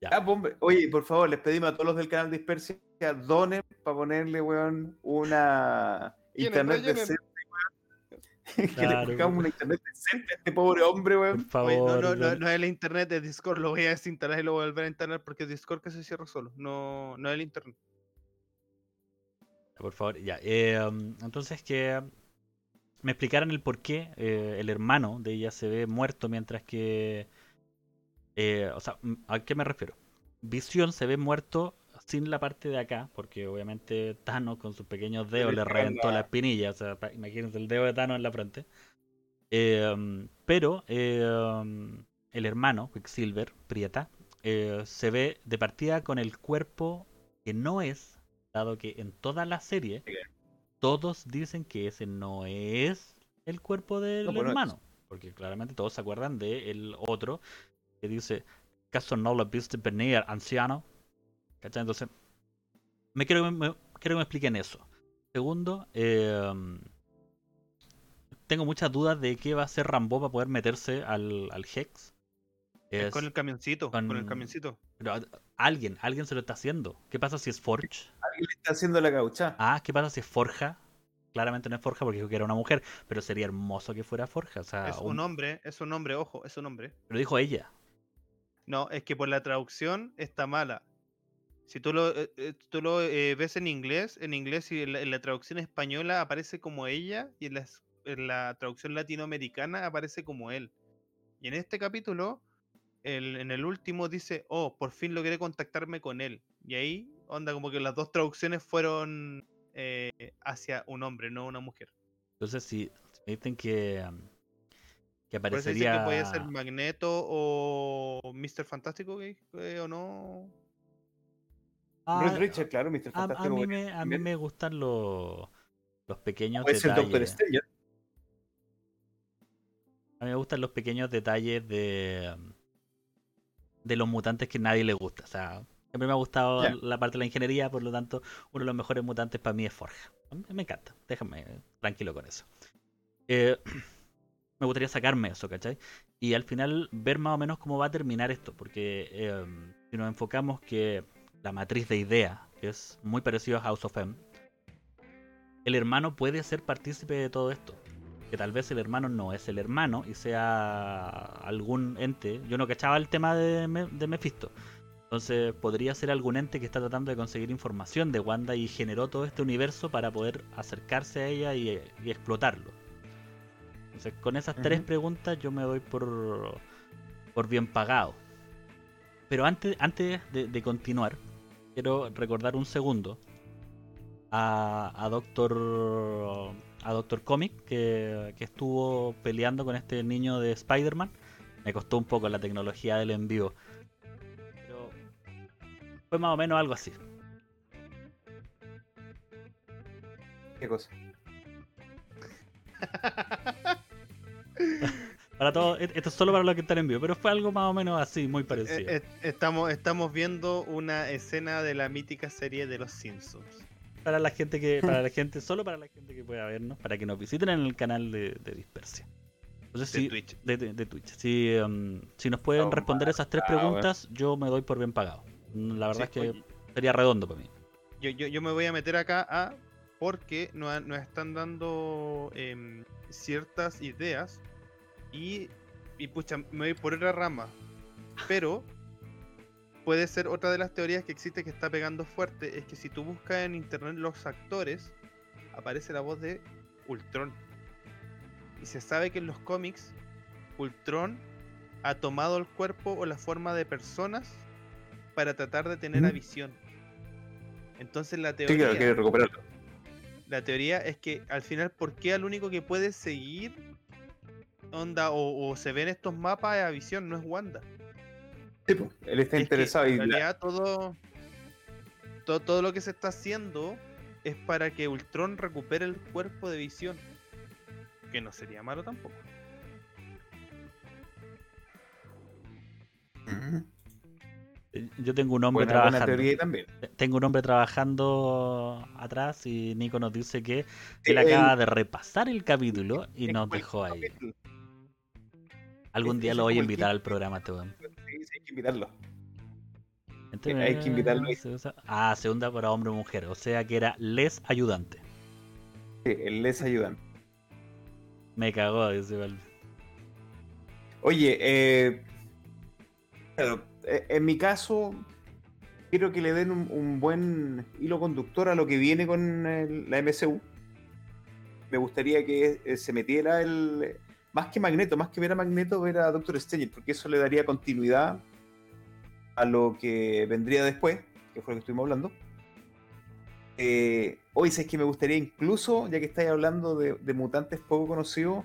Ya. Ah, pues, hombre. Oye, por favor, les pedimos a todos los del canal Dispersia que donen para ponerle, weón, una internet rellenen. <laughs> que Claro, le buscamos una internet decente a este pobre hombre, Por weón. favor. Oye, no, no, no, es el internet de Discord, lo voy a desinstalar y lo voy a volver a instalar porque es Discord que se cierra solo, no, no es el internet. Por favor, ya. eh, um, entonces que me explicaran el por qué eh, el hermano de ella se ve muerto mientras que... eh, o sea, ¿a qué me refiero? Visión se ve muerto sin la parte de acá, porque obviamente Thanos con sus pequeños dedos le reventó la- la espinilla. O sea, imagínense el dedo de Thanos en la frente. Eh, pero eh, um, el hermano, Quicksilver, Prieta, eh, se ve de partida con el cuerpo que no es, dado que en toda la serie todos dicen que ese no es el cuerpo del No, pues no es. hermano. Porque claramente todos se acuerdan del otro que dice, ¿caso no lo viste venir, anciano? ¿Cachai? Entonces, me quiero, me- quiero que me expliquen eso. Segundo, eh, tengo muchas dudas de qué va a hacer Rambo para poder meterse al, al Hex. Es Es- con el camioncito, con... el camioncito. pero alguien, alguien se lo está haciendo. ¿Qué pasa si es Forge? Alguien le está haciendo la caucha. Ah, ¿qué pasa si es Forja? Claramente no es Forja porque dijo que era una mujer, pero sería hermoso que fuera Forja. O sea, es un hombre, es un hombre, ojo, es un hombre. Pero dijo ella. No, es que por la traducción está mala. Si tú lo, eh, eh, tú lo eh, ves en inglés, en inglés y en la, en la traducción española aparece como ella y en la, en la traducción latinoamericana aparece como él. Y en este capítulo, el- en el último dice, oh, por fin logré contactarme con él. Y ahí, onda, como que las dos traducciones fueron eh, hacia un hombre, no una mujer. Entonces, si, me dicen que, um, que Por eso aparecería. que puede ser Magneto o Mr. Fantástico, o no. Ah, Reed Richards, claro, Mr. a, a mí me, a mí también. me gustan los, los pequeños Doctor detalles. Stranger. A mí me gustan los pequeños detalles de, de los mutantes que nadie le gusta. O sea, siempre me ha gustado la parte de la ingeniería, por lo tanto, uno de los mejores mutantes para mí es Forja. A Me encanta, déjame tranquilo con eso. Eh, <clears throat> me gustaría sacarme eso, ¿cachai? Y al final ver más o menos cómo va a terminar esto, porque eh, si nos enfocamos que la matriz de idea es muy parecido a House of M, el hermano puede ser partícipe de todo esto. Que tal vez el hermano no es el hermano y sea algún ente. Yo no cachaba el tema de, Me- de Mephisto. Entonces podría ser algún ente que está tratando de conseguir información de Wanda y generó todo este universo para poder acercarse a ella y, y explotarlo. Entonces con esas tres preguntas yo me doy por, por bien pagado. Pero antes, antes de, de continuar, quiero recordar un segundo a, a Doctor a Doctor Comic que, que estuvo peleando con este niño de Spider-Man. Me costó un poco la tecnología del en vivo. Pero fue más o menos algo así. ¿Qué cosa? <laughs> Para todo, e- esto es solo para los que están en vivo, pero fue algo más o menos así, muy parecido. Eh, eh, estamos, estamos viendo una escena de la mítica serie de los Simpsons. Para la gente que, para <laughs> la gente, solo para la gente que pueda vernos, para que nos visiten en el canal de, de Dispersia. Entonces, De si- Twitch. de, de- de Twitch. Si, um, si nos pueden Oh, responder esas tres ah, bueno. preguntas, yo me doy por bien pagado. La verdad Sí, es que oye, sería redondo para mí. yo, yo, yo me voy a meter acá a porque nos, nos están dando em, ciertas ideas y, y pucha, me voy por otra rama. Pero puede ser otra de las teorías que existe que está pegando fuerte, es que si tú buscas en internet los actores, aparece la voz de Ultron. Y se sabe que en los cómics, Ultron ha tomado el cuerpo o la forma de personas para tratar de tener a Ujú. visión. Entonces la Sí, teoría, claro, quiere recuperarlo. la teoría es que al final, ¿por qué al único que puede seguir onda o, o se ven estos mapas a visión no es Wanda? Sí, pues, él está Es que, interesado y en la- realidad todo, todo todo lo que se está haciendo es para que Ultron recupere el cuerpo de visión. Que no sería malo tampoco. Ujú. Eh, Yo tengo un hombre buena, buena trabajando. teoría también. Tengo un hombre trabajando atrás y Nico nos dice que él acaba de repasar el capítulo y nos dejó ahí. capítulo. Algún día lo voy a el invitar al programa, este weón. Sí, sí, hay que invitarlo. Este hay que invitarlo Ah, segunda para hombre o mujer. O sea que era les ayudante. Sí, él les ayudan. Me cagó, dice Valve. Oye, eh, claro, eh, en mi caso, quiero que le den un, un buen hilo conductor a lo que viene con el- la MCU. Me gustaría que eh, se metiera el. Más que Magneto, más que ver a Magneto, ver a Doctor Strange, porque eso le daría continuidad a lo que vendría después, que fue lo que estuvimos hablando. Eh, hoy sé que me gustaría incluso, ya que estáis hablando de, mutantes poco conocidos,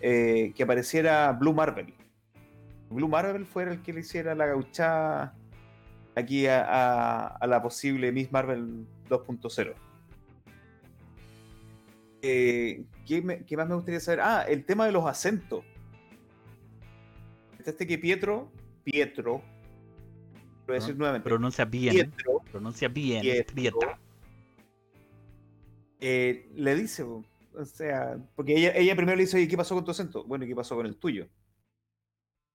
eh, que apareciera Blue Marvel. Blue Marvel fuera el que le hiciera la gauchada aquí a la posible Miss Marvel 2.0. Eh, ¿qué, me- qué más me gustaría saber? Ah, el tema de los acentos. Este que Pietro, Pietro, lo voy a decir nuevamente. Pronuncia bien. Pietro, Pronuncia bien. Pietro. Eh, le dice, o sea, porque ella, ella primero le dice, oye, ¿qué pasó con tu acento? Bueno, ¿y qué pasó con el tuyo?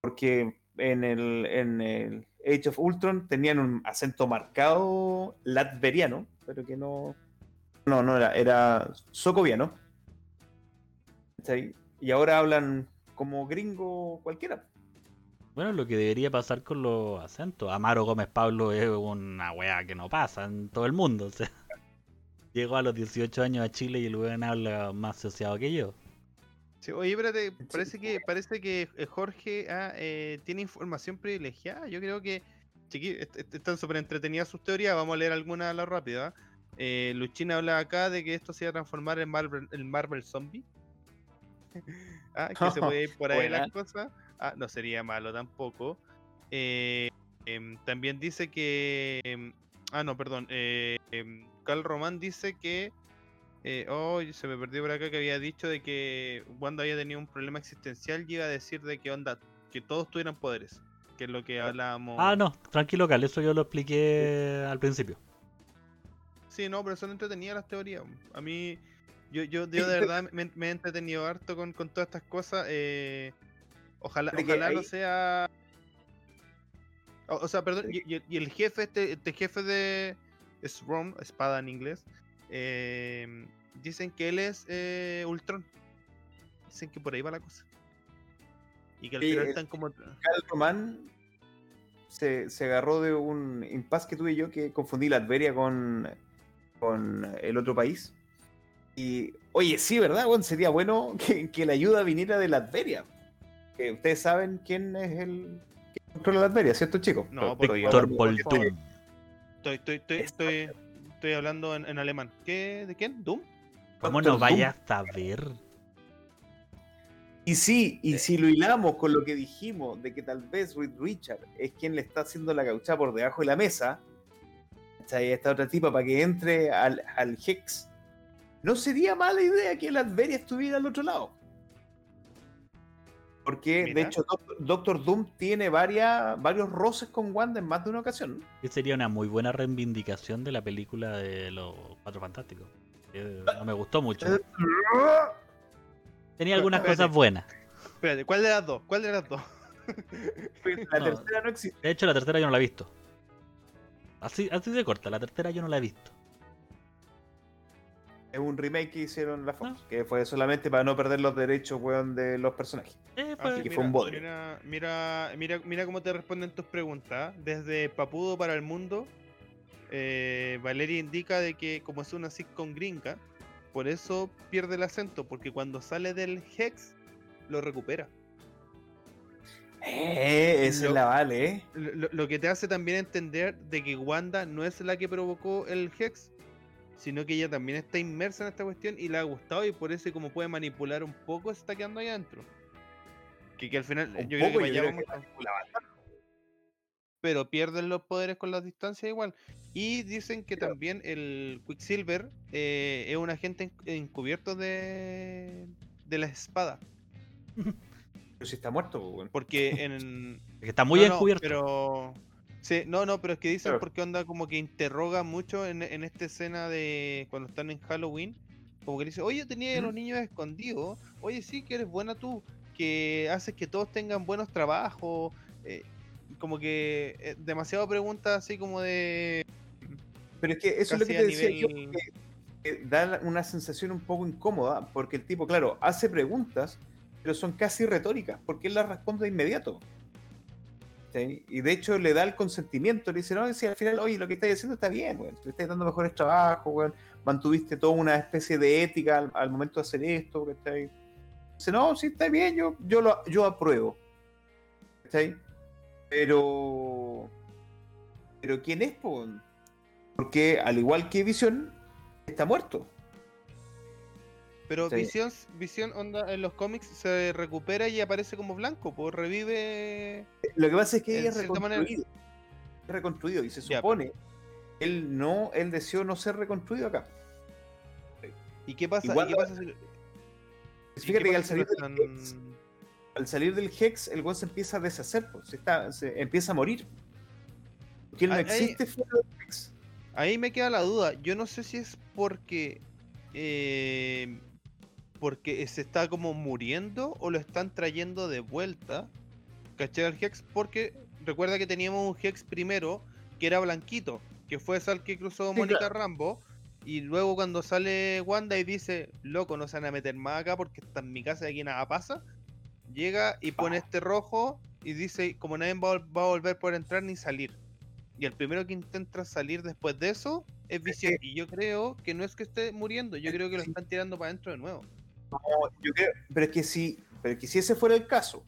Porque en el, en el Age of Ultron tenían un acento marcado latveriano, pero que no, no, no era, era socoviano. Y ahora hablan como gringo cualquiera. Bueno, lo que debería pasar con los acentos. Amaro Gómez Pablo es una wea que no pasa en todo el mundo. O sea, <laughs> llegó a los 18 años a Chile y el weón habla más asociado que yo. Sí, oye, espérate, parece que, parece que eh, Jorge ah, eh, tiene información privilegiada. Yo creo que, chiqui, est- est- están súper entretenidas sus teorías. Vamos a leer alguna a la rápida. Eh, Luchina habla acá de que esto se iba a transformar en Marvel, en Marvel Zombie. <laughs> ah, que se puede ir por ahí la Buena. cosa. Ah, no sería malo tampoco. Eh, em, también dice que. em, ah, no, perdón. eh, em, Carl Román dice que Eh, oh, se me perdió por acá que había dicho de que Wanda había tenido un problema existencial y iba a decir de que onda, que todos tuvieran poderes. Que es lo que hablábamos. Ah, no, tranquilo, Cal, eso yo lo expliqué al principio. Sí, no, pero son entretenidas las teorías. A mí, yo, yo, yo de verdad me, me he entretenido harto con, con todas estas cosas. Eh, ojalá ojalá no sea. O, o sea, perdón, y, el jefe, este, este jefe de Storm, espada en inglés, eh, dicen que él es eh, Ultron. Dicen que por ahí va la cosa. Y que al Sí, final es- están como. Cal Román se, se agarró de un impasse que tuve yo que confundí Latveria con, con el otro país. Y, oye, sí, ¿verdad? Bueno, sería bueno que, que la ayuda viniera de Latveria. Que ustedes saben quién es el que controla Latveria, ¿cierto, chicos? No, Víctor. Estoy, estoy, estoy, estoy, estoy hablando en, en alemán. ¿Qué? ¿De quién? ¿Doom? ¿Cómo no vayas a saber? Y sí, y si lo hilamos con lo que dijimos de que tal vez Reed Richard es quien le está haciendo la caucha por debajo de la mesa. Esta otra tipa para que entre al, al Hex, no sería mala idea que Latveria estuviera al otro lado. Porque, de hecho, Doctor, Doctor Doom tiene varias, varios roces con Wanda en más de una ocasión. Que sería una muy buena reivindicación de la película de los Cuatro Fantásticos. que no me gustó mucho. Tenía algunas Espérate. cosas buenas. Espérate, ¿cuál de las dos? ¿Cuál de las dos? La No. tercera no existe. De hecho, la tercera yo no la he visto. Así, así de corta, la tercera yo no la he visto. Es un remake que hicieron la Fox, Ah. que fue solamente para no perder los derechos, weón, de los personajes. Eh, fue- que fue un bodrio. Mira, mira, mira, mira cómo te responden tus preguntas. ¿ah? Desde Papudo para el mundo, eh, Valeria indica de que como es una sitcom gringa, por eso pierde el acento, porque cuando sale del Hex, lo recupera. Eh, esa Lo- es la vale, eh. Lo, que te hace también entender de que Wanda no es la que provocó el Hex, sino que ella también está inmersa en esta cuestión y le ha gustado y por eso como puede manipular un poco se está quedando ahí adentro. Que, que al final Un yo creo poco, que yo creo que la banda- pero pierden los poderes con las distancias igual. Y dicen que también el Quicksilver eh, es un agente en- encubierto de, de la espada. <laughs> Pero si está muerto, pues. Porque en... <laughs> está muy no, no, encubierto. pero... Sí, no, no, pero es que dicen Claro. porque onda como que interroga mucho en, en esta escena de cuando están en Halloween. Como que dice, oye, tenía a los niños escondidos. Oye, sí, que eres buena tú. Que haces que todos tengan buenos trabajos. eh, como que eh, demasiado preguntas así como de... Pero es que eso es lo que te decía yo, nivel- que da una sensación un poco incómoda, porque el tipo, claro, hace preguntas, pero son casi retóricas, porque él las responde de inmediato. ¿Sí? Y de hecho le da el consentimiento, le dice, no, si al final, oye, lo que estáis haciendo está bien, le estáis dando mejores trabajos, mantuviste toda una especie de ética al, al momento de hacer esto, que estáis... Dice, no, sí, está bien, yo, yo, lo, yo apruebo. ¿Cachai? Pero... Pero ¿quién es, po? Porque al igual que Visión, está muerto. Pero Sí. Visión, Visión onda en los cómics se recupera y aparece como blanco, pues revive... Lo que pasa es que es reconstruido. Es reconstruido y se Ya, supone él no, él deseó no ser reconstruido acá. ¿Y qué pasa? Igual ¿Y qué pasa si- y Fíjate que al salir, del Hex, al salir del Hex, el weón se empieza a deshacer, pues, se, está, se empieza a morir. Porque él no ahí- existe fuera del Hex. Ahí me queda la duda. Yo no sé si es porque. eh, porque se está como muriendo o lo están trayendo de vuelta. ¿Cachai? Al Hex. Porque recuerda que teníamos un Hex primero que era blanquito. Que fue al que cruzó Sí, Mónica claro. Rambo. Y luego cuando sale Wanda y dice, loco, no se van a meter más acá porque está en mi casa y aquí nada pasa. Llega y pone este rojo y dice, como nadie va, a vol- va a volver por entrar ni salir. Y el primero que intenta salir después de eso es Visión. Y yo creo que no es que esté muriendo, yo creo que lo están tirando para adentro de nuevo. No, yo creo- pero es que si, pero es que si ese fuera el caso,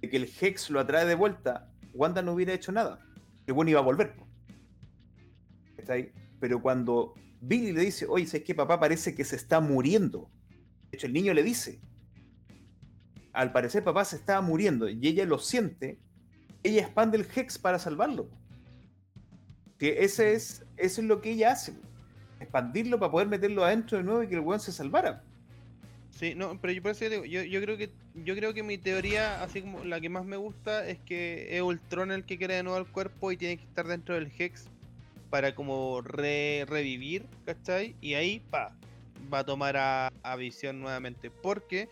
de que el Hex lo atrae de vuelta, Wanda no hubiera hecho nada. El bueno iba a volver. Pero cuando Billy le dice, oye, ¿sabes qué papá parece que se está muriendo? De hecho, el niño le dice, al parecer papá se estaba muriendo y ella lo siente, ella expande el Hex para salvarlo. Que ese es, eso es lo que ella hace. expandirlo para poder meterlo adentro de nuevo y que el weón se salvara. Sí, no, pero yo, por eso yo, creo que yo creo que mi teoría, así como la que más me gusta, es que es Ultron el que quiere de nuevo el cuerpo y tiene que estar dentro del Hex para como re- revivir, ¿cachai? Y ahí, pa, va a tomar a, Visión nuevamente. Porque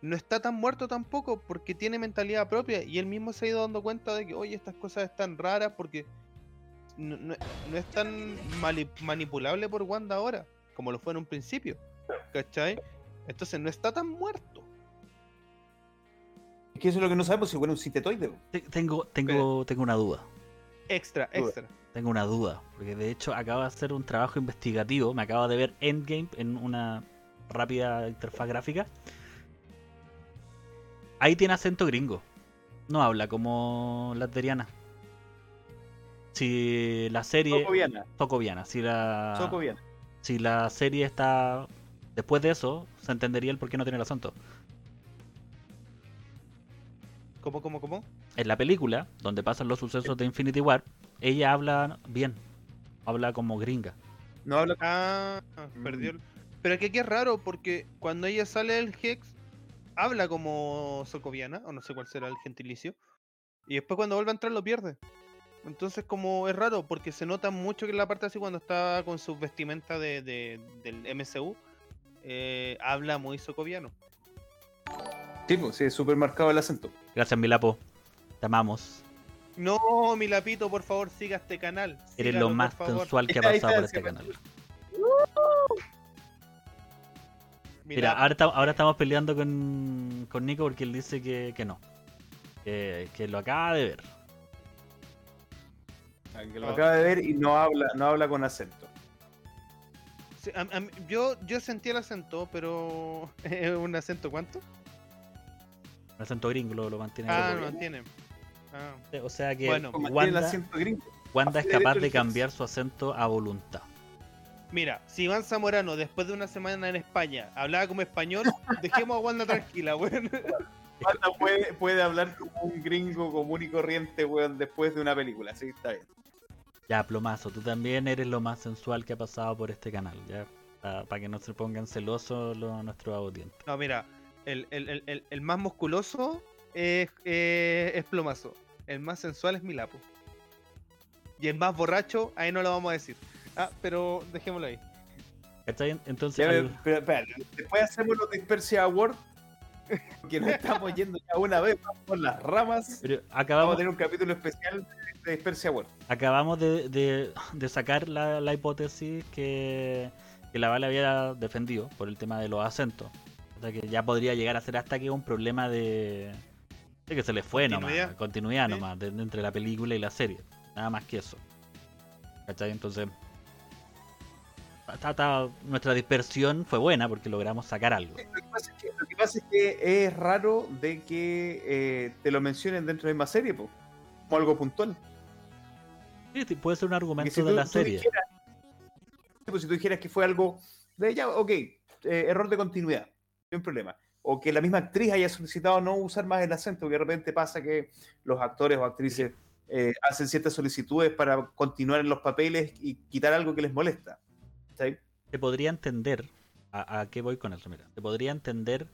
no está tan muerto tampoco, porque tiene mentalidad propia y él mismo se ha ido dando cuenta de que, oye, estas cosas están raras porque no, no- no es tan manipulable por Wanda ahora, como lo fue en un principio, ¿cachai? Entonces no está tan muerto. Es que eso es lo que no sabemos si bueno un. Te- Tengo, tengo, tengo una duda. Extra, Duda. extra. Tengo una duda. Porque de hecho acabo de hacer un trabajo investigativo. Me acabo de ver Endgame en una rápida interfaz gráfica. Ahí tiene acento gringo. No habla como la Teriana. Si la serie. Socoviana. Socoviana. Si la. Socoviana. Si la serie está. Después de eso, se entendería el por qué no tiene el acento. ¿Cómo, cómo, cómo? En la película, donde pasan los sucesos de Infinity War, ella habla bien. Habla como gringa. No habla Ah, perdió. el- Pero que aquí es raro porque cuando ella sale del Hex, habla como socoviana, o no sé cuál será el gentilicio. Y después cuando vuelve a entrar lo pierde. Entonces como es raro porque se nota mucho que en la parte así cuando está con su vestimenta de, de- del MCU, eh, habla muy socoviano. Sí, pues, sí, es súper marcado el acento. Gracias, Milapo. Te amamos. No, mi lapito, por favor, siga este canal. Eres sígalo, lo más sensual que ha <laughs> pasado por este canal. Mi Mira, ahora, estamos- ahora estamos peleando con, con Nico porque él dice que, que no. Que, que lo acaba de ver. Que lo acaba de ver y no habla, no habla con acento. Sí, a- a mí- yo, yo sentí el acento, pero. <laughs> ¿Es un acento cuánto? El acento gringo lo, lo mantiene. Ah, no mantiene. Ah. O sea que Bueno, Como tiene el Wanda, acento gringo. Wanda es capaz de cambiar su acento a voluntad. Mira, si Iván Zamorano, después de una semana en España, hablaba como español, <laughs> dejemos a Wanda tranquila, weón. Wanda puede, puede hablar como un gringo común y corriente, weón, después de una película. Sí, está bien. Ya, plomazo, tú también eres lo más sensual que ha pasado por este canal, ya. Para que no se pongan celosos los, nuestros audientes. No, mira, el, el- el- el- el más musculoso es, eh, es plomazo. El más sensual es Milapo. Y el más borracho, ahí no lo vamos a decir. Ah, pero dejémoslo ahí. ¿Cachai? Entonces, Ya, al- pero, espera, después hacemos los Dispersia Award. <laughs> Que nos estamos yendo ya una vez por las ramas. pero Vamos a acabamos, tener un capítulo especial de Dispersia Award. acabamos de, de- de sacar la, la hipótesis que, que la Vale había defendido por el tema de los acentos. O sea que ya podría llegar a ser hasta que un problema de, de que se le fue Continuidad. nomás, continuidad Sí. nomás, de- de entre la película y la serie. Nada más que eso. ¿Cachai? Entonces, nuestra dispersión fue buena porque logramos sacar algo. Lo que pasa es que, lo que pasa es que es raro de que eh, te lo mencionen dentro de la misma serie, po, como algo puntual. Sí, sí, puede ser un Porque argumento si de tú- la tú serie. dijeras- pues si tú dijeras que fue algo de ya, ok, eh, error de continuidad, no hay problema. O que la misma actriz haya solicitado no usar más el acento, que de repente pasa que los actores o actrices eh, hacen ciertas solicitudes para continuar en los papeles y quitar algo que les molesta. ¿Sí? Se podría entender, a, a qué voy con eso? Mira, se podría entender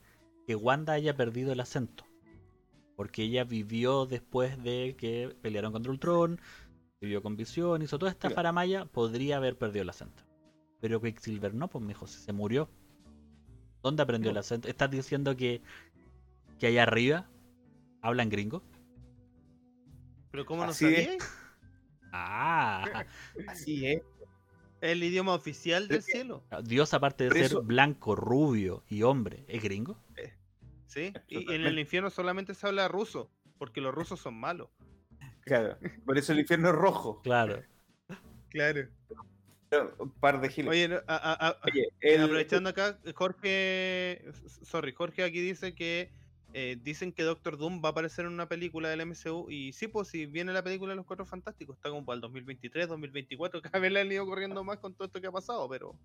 que Wanda haya perdido el acento. Porque ella vivió después de que pelearon contra Ultron, vivió con Visión, hizo toda esta faramaya, podría haber perdido el acento. Pero Quicksilver no, pues mijo, se murió. ¿Dónde aprendió el acento? ¿Estás diciendo que, que allá arriba hablan gringo? Pero ¿cómo no Así es. sabía? Ah, Así es. El idioma oficial del cielo. Dios aparte de ser blanco, rubio y hombre, ¿es gringo? ¿Sí? Y en el infierno solamente se habla ruso, porque los rusos son malos. Claro. Por eso el infierno es rojo. Claro. Claro. Un par de giles. Oye, no, a- a- a- Oye, eh, el- aprovechando acá, Jorge, sorry, Jorge aquí dice que eh, dicen que Doctor Doom va a aparecer en una película del MCU y sí, pues si viene la película de los Cuatro Fantásticos, está como para el 2023, 2024, <laughs> cada vez le han ido corriendo más con todo esto que ha pasado, pero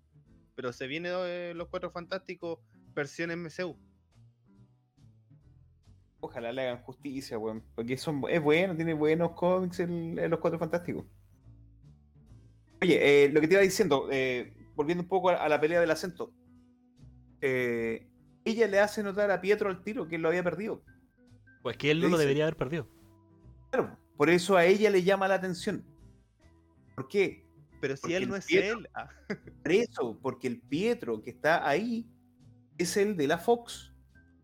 pero se viene eh, los Cuatro Fantásticos versión MCU. Ojalá le hagan justicia, weón. Porque son, es bueno, tiene buenos cómics en, en Los Cuatro Fantásticos. Oye, eh, lo que te iba diciendo, eh, volviendo un poco a, a la pelea del acento, eh, ella le hace notar a Pietro al tiro que él lo había perdido. Pues que él no lo debería haber perdido. Claro, por eso a ella le llama la atención. ¿Por qué? Pero si Porque él no es Pietro- él. ah, <laughs> Por eso, porque el Pietro que está ahí es el de la Fox.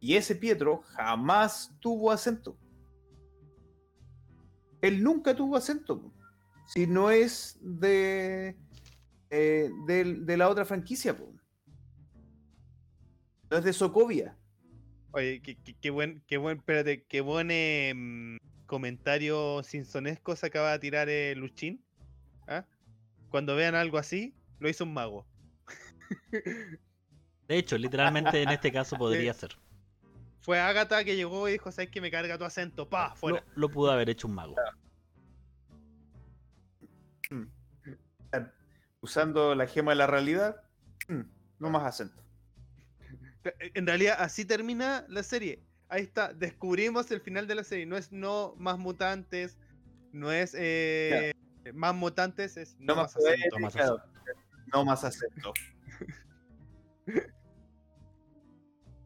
Y ese Pietro jamás tuvo acento. Él nunca tuvo acento. Si no es de, eh, de, la otra franquicia. po. No es de Sokovia. Oye, qué, qué- qué buen, qué buen, espérate, qué buen em, comentario sinsonesco se acaba de tirar eh, Luchín. ¿ah? Cuando vean algo así, lo hizo un mago. <laughs> De hecho, literalmente en este caso podría <laughs> ser. Fue Agatha que llegó y dijo, ¿sabes que me carga tu acento? ¡Pa! Lo, Fuera. lo pudo haber hecho un mago. Usando la gema de la realidad. mm, No más acento. En realidad, así termina la serie. Ahí está, descubrimos el final de la serie. No es no más mutantes, no es eh, más mutantes, es no, No más más acento. más claro, No más acento.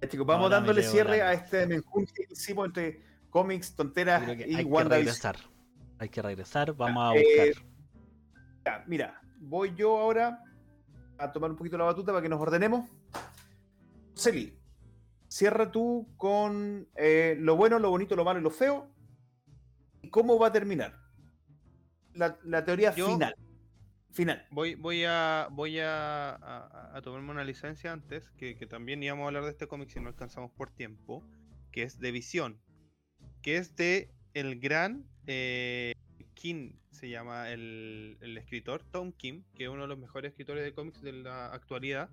Ya, <laughs> chicos, vamos No, dándole cierre a este menjunje que hicimos entre cómics, tonteras y hay que regresar. Hay que regresar. Vamos a eh, buscar. Ya, mira, voy yo ahora a tomar un poquito la batuta para que nos ordenemos. Celi, cierra tú con eh, lo bueno, lo bonito, lo malo y lo feo. ¿Y cómo va a terminar? La, la teoría Yo- final. Final. Voy, voy a voy a, a- a tomarme una licencia antes, que, que también íbamos a hablar de este cómic si no alcanzamos por tiempo, que es de Visión, que es de el gran eh, Kim, se llama el, el escritor, Tom Kim, que es uno de los mejores escritores de cómics de la actualidad.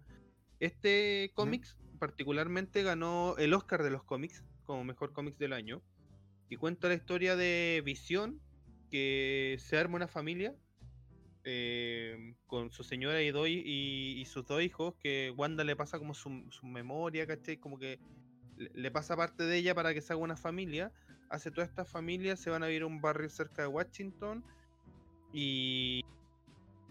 Este cómic particularmente ganó el Oscar de los cómics como mejor cómics del año y cuenta la historia de Visión, que se arma una familia eh, con su señora y, hi- y, y sus dos hijos, que Wanda le pasa como su, su memoria, ¿cachai? Como que le, le pasa parte de ella para que se haga una familia. Hace toda esta familia, se van a ir a un barrio cerca de Washington y...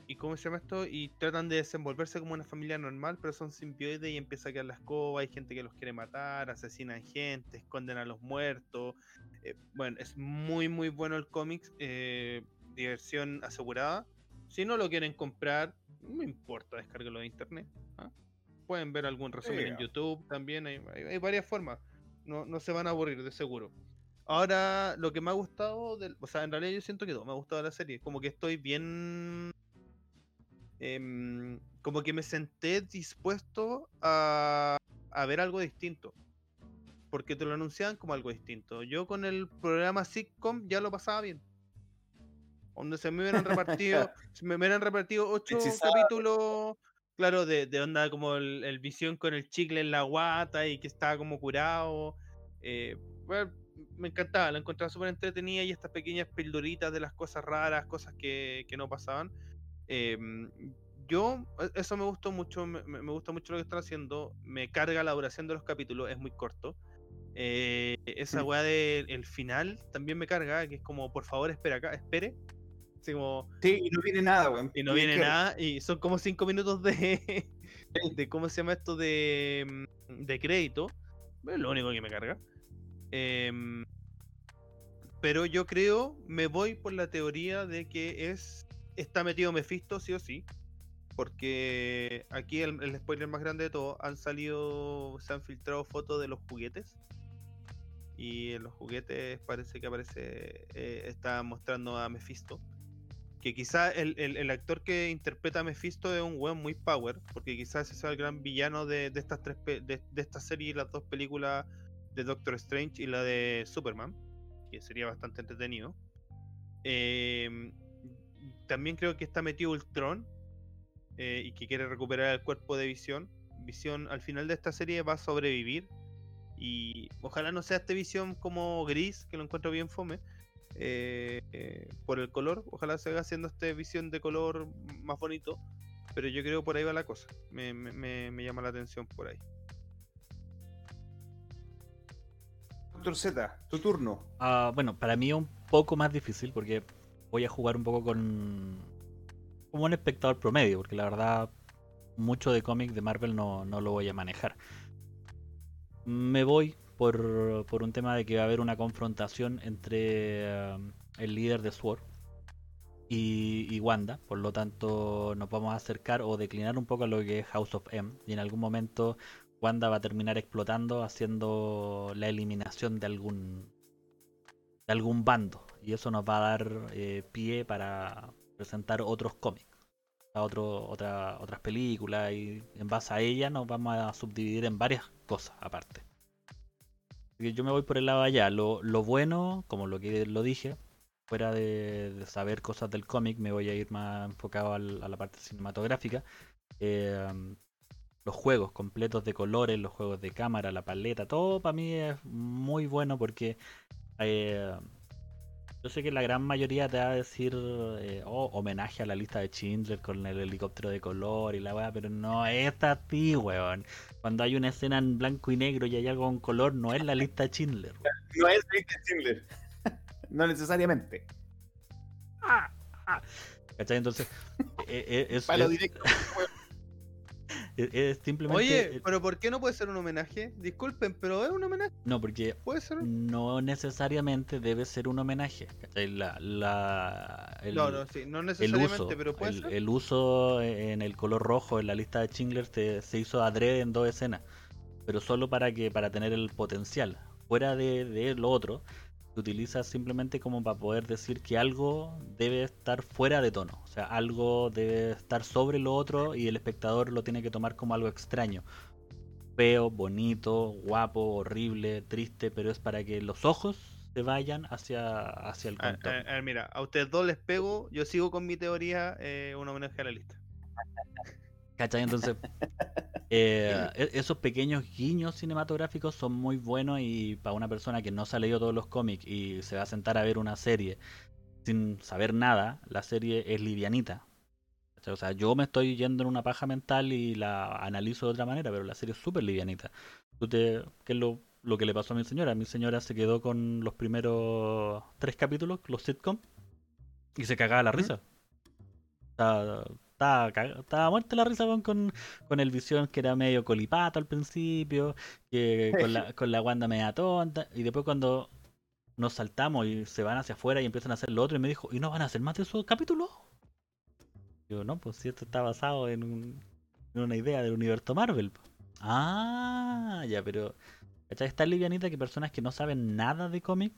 ¿Y cómo se llama esto? Y tratan de desenvolverse como una familia normal, pero son simbioides y empieza a quedar la escoba, hay gente que los quiere matar, asesinan gente, esconden a los muertos. Eh, bueno, es muy muy bueno el cómic, eh, diversión asegurada. Si no lo quieren comprar, no importa, descárguelo de internet. ¿ah? Pueden ver algún resumen en. YouTube también, hay, hay- hay varias formas. No, no se van a aburrir, de seguro. Ahora, lo que me ha gustado, del, o sea, en realidad yo siento que todo me ha gustado de la serie. Como que estoy bien. Em, como que me senté dispuesto a, a ver algo distinto. Porque te lo anunciaban como algo distinto. Yo con el programa sitcom ya lo pasaba bien. Donde se me hubieran repartido, <laughs> se me hubieran repartido ocho capítulos, claro, de, de onda como el, el visión con el chicle en la guata y que estaba como curado. eh, bueno, me encantaba, la encontraba súper entretenida y estas pequeñas pildoritas de las cosas raras, cosas que, que no pasaban. Em, yo, e- eso me gustó mucho, me, gusta mucho lo que están haciendo. Me carga la duración de los capítulos, es muy corto. Eh, esa weá del final también me carga, que es como, por favor, espera acá, espere. Así como, Sí, y no viene nada, weón. y no viene nada, y son como cinco minutos de, <laughs> de ¿cómo se llama esto? De, mm, de crédito. Es lo único que me carga. Em, pero yo creo, me voy por la teoría de que es está metido Mephisto, sí o sí. Porque aquí el, spoiler más grande de todo, han salido, se han filtrado fotos de los juguetes. Y en los juguetes parece que aparece, eh, está mostrando a Mephisto. Que quizá el, el- actor que interpreta a Mephisto es un weón muy power, porque quizás ese sea el gran villano de, de estas tres de, de esta serie y las dos películas de Doctor Strange y la de Superman, que sería bastante entretenido. Em, también creo que está metido Ultron eh, y que quiere recuperar el cuerpo de Visión. Visión al final de esta serie va a sobrevivir y ojalá no sea este Visión como gris, que lo encuentro bien fome. eh, eh, por el color, ojalá se haga haciendo este visión de color más bonito, pero yo creo por ahí va la cosa, me, me- me- me llama la atención por ahí. Doctor Z, tu turno. Ah, bueno, para mí es un poco más difícil porque voy a jugar un poco con. como un espectador promedio, porque la verdad mucho de cómic de Marvel no, no, lo voy a manejar. Me voy por, por, un tema de que va a haber una confrontación entre uh, el líder de SWORD y, y, Wanda. Por lo tanto, nos vamos a acercar o declinar un poco a lo que es House of M. Y en algún momento Wanda va a terminar explotando, haciendo la eliminación de algún de algún bando. Y eso nos va a dar eh, pie para presentar otros cómics, otras películas. Y en base a ella nos vamos a subdividir en varias cosas aparte. yo me voy por el lado allá. Lo, bueno, como lo que lo dije, fuera de, saber cosas del cómic, me voy a ir más enfocado a la parte cinematográfica. Eh, los juegos completos de colores, los juegos de cámara, la paleta, todo para mí es muy bueno porque eh, yo sé que la gran mayoría te va a decir eh, oh, homenaje a la lista de Schindler con el helicóptero de color y la weá, pero no es así, weón. Cuando hay una escena en blanco y negro y hay algo en color, no es la lista de Schindler. <laughs> No es la lista de Schindler. <laughs> no necesariamente. Ah, ah. ¿Cachai? Entonces, <laughs> eh, es, Para lo directo, <laughs> es, simplemente. Oye, pero ¿por qué no puede ser un homenaje? Disculpen, pero es un homenaje. No, porque puede ser. No necesariamente debe ser un homenaje. La, la, el, no, no, sí, no necesariamente, uso, pero puede el, ser. El uso en el color rojo en la lista de Schindler se, se hizo adrede en dos escenas, pero solo para que para tener el potencial. Fuera de, de lo otro, se utiliza simplemente como para poder decir que algo debe estar fuera de tono, o sea, algo debe estar sobre lo otro y el espectador lo tiene que tomar como algo extraño. Feo, bonito, guapo, horrible, triste, pero es para que los ojos se vayan hacia, hacia el contorno. A, a, a, mira, a ustedes dos les pego, yo sigo con mi teoría, eh, un homenaje a la lista. ¿Cachai? Entonces, <laughs> eh, esos pequeños guiños cinematográficos son muy buenos y para una persona que no se ha leído todos los cómics y se va a sentar a ver una serie sin saber nada, la serie es livianita. O sea, yo me estoy yendo en una paja mental y la analizo de otra manera, pero la serie es súper livianita. ¿Tú te, ¿Qué es lo, lo, que le pasó a mi señora? Mi señora se quedó con los primeros tres capítulos, los sitcom, y se cagaba la risa. O sea, estaba, estaba muerta la risa con, con, con, el visión que era medio colipato al principio, que con la, con la Wanda media tonta, y después cuando nos saltamos y se van hacia afuera y empiezan a hacer lo otro, y me dijo, ¿y no van a hacer más de esos capítulos? Yo, no, pues si esto está basado en, un, en una idea del universo Marvel. Ah, ya, pero ¿cachai? es tan livianita que personas que no saben nada de cómic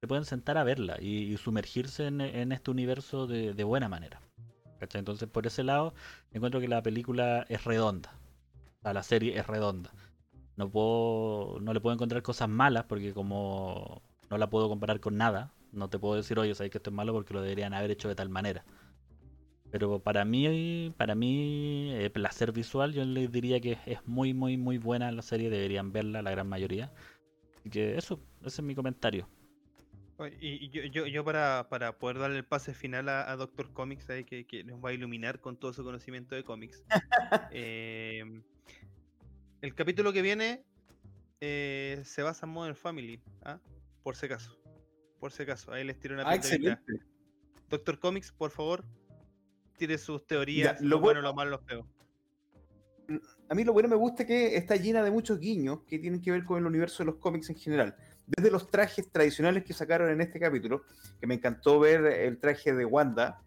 se pueden sentar a verla y, y sumergirse en, en, este universo de, de buena manera. Entonces, por ese lado, encuentro que la película es redonda. O sea, la serie es redonda. No puedo, no le puedo encontrar cosas malas porque como no la puedo comparar con nada, no te puedo decir, oye, sabes que esto es malo porque lo deberían haber hecho de tal manera. Pero para mí, para mí, eh, placer visual, yo les diría que es muy, muy, muy buena la serie, deberían verla la gran mayoría. Así que eso, ese es mi comentario. Y yo, yo, yo para, para, poder darle el pase final a, a Doctor Comics, que, que, nos va a iluminar con todo su conocimiento de cómics. <laughs> eh, el capítulo que viene eh, se basa en Modern Family, ¿ah? por si acaso. Por si acaso, ahí les tiro una ah, excelente. Doctor Comics, por favor, tire sus teorías, ya, lo, lo bueno, lo malo, los peor. A mí lo bueno me gusta que está llena de muchos guiños que tienen que ver con el universo de los cómics en general desde los trajes tradicionales que sacaron en este capítulo, que me encantó ver el traje de Wanda,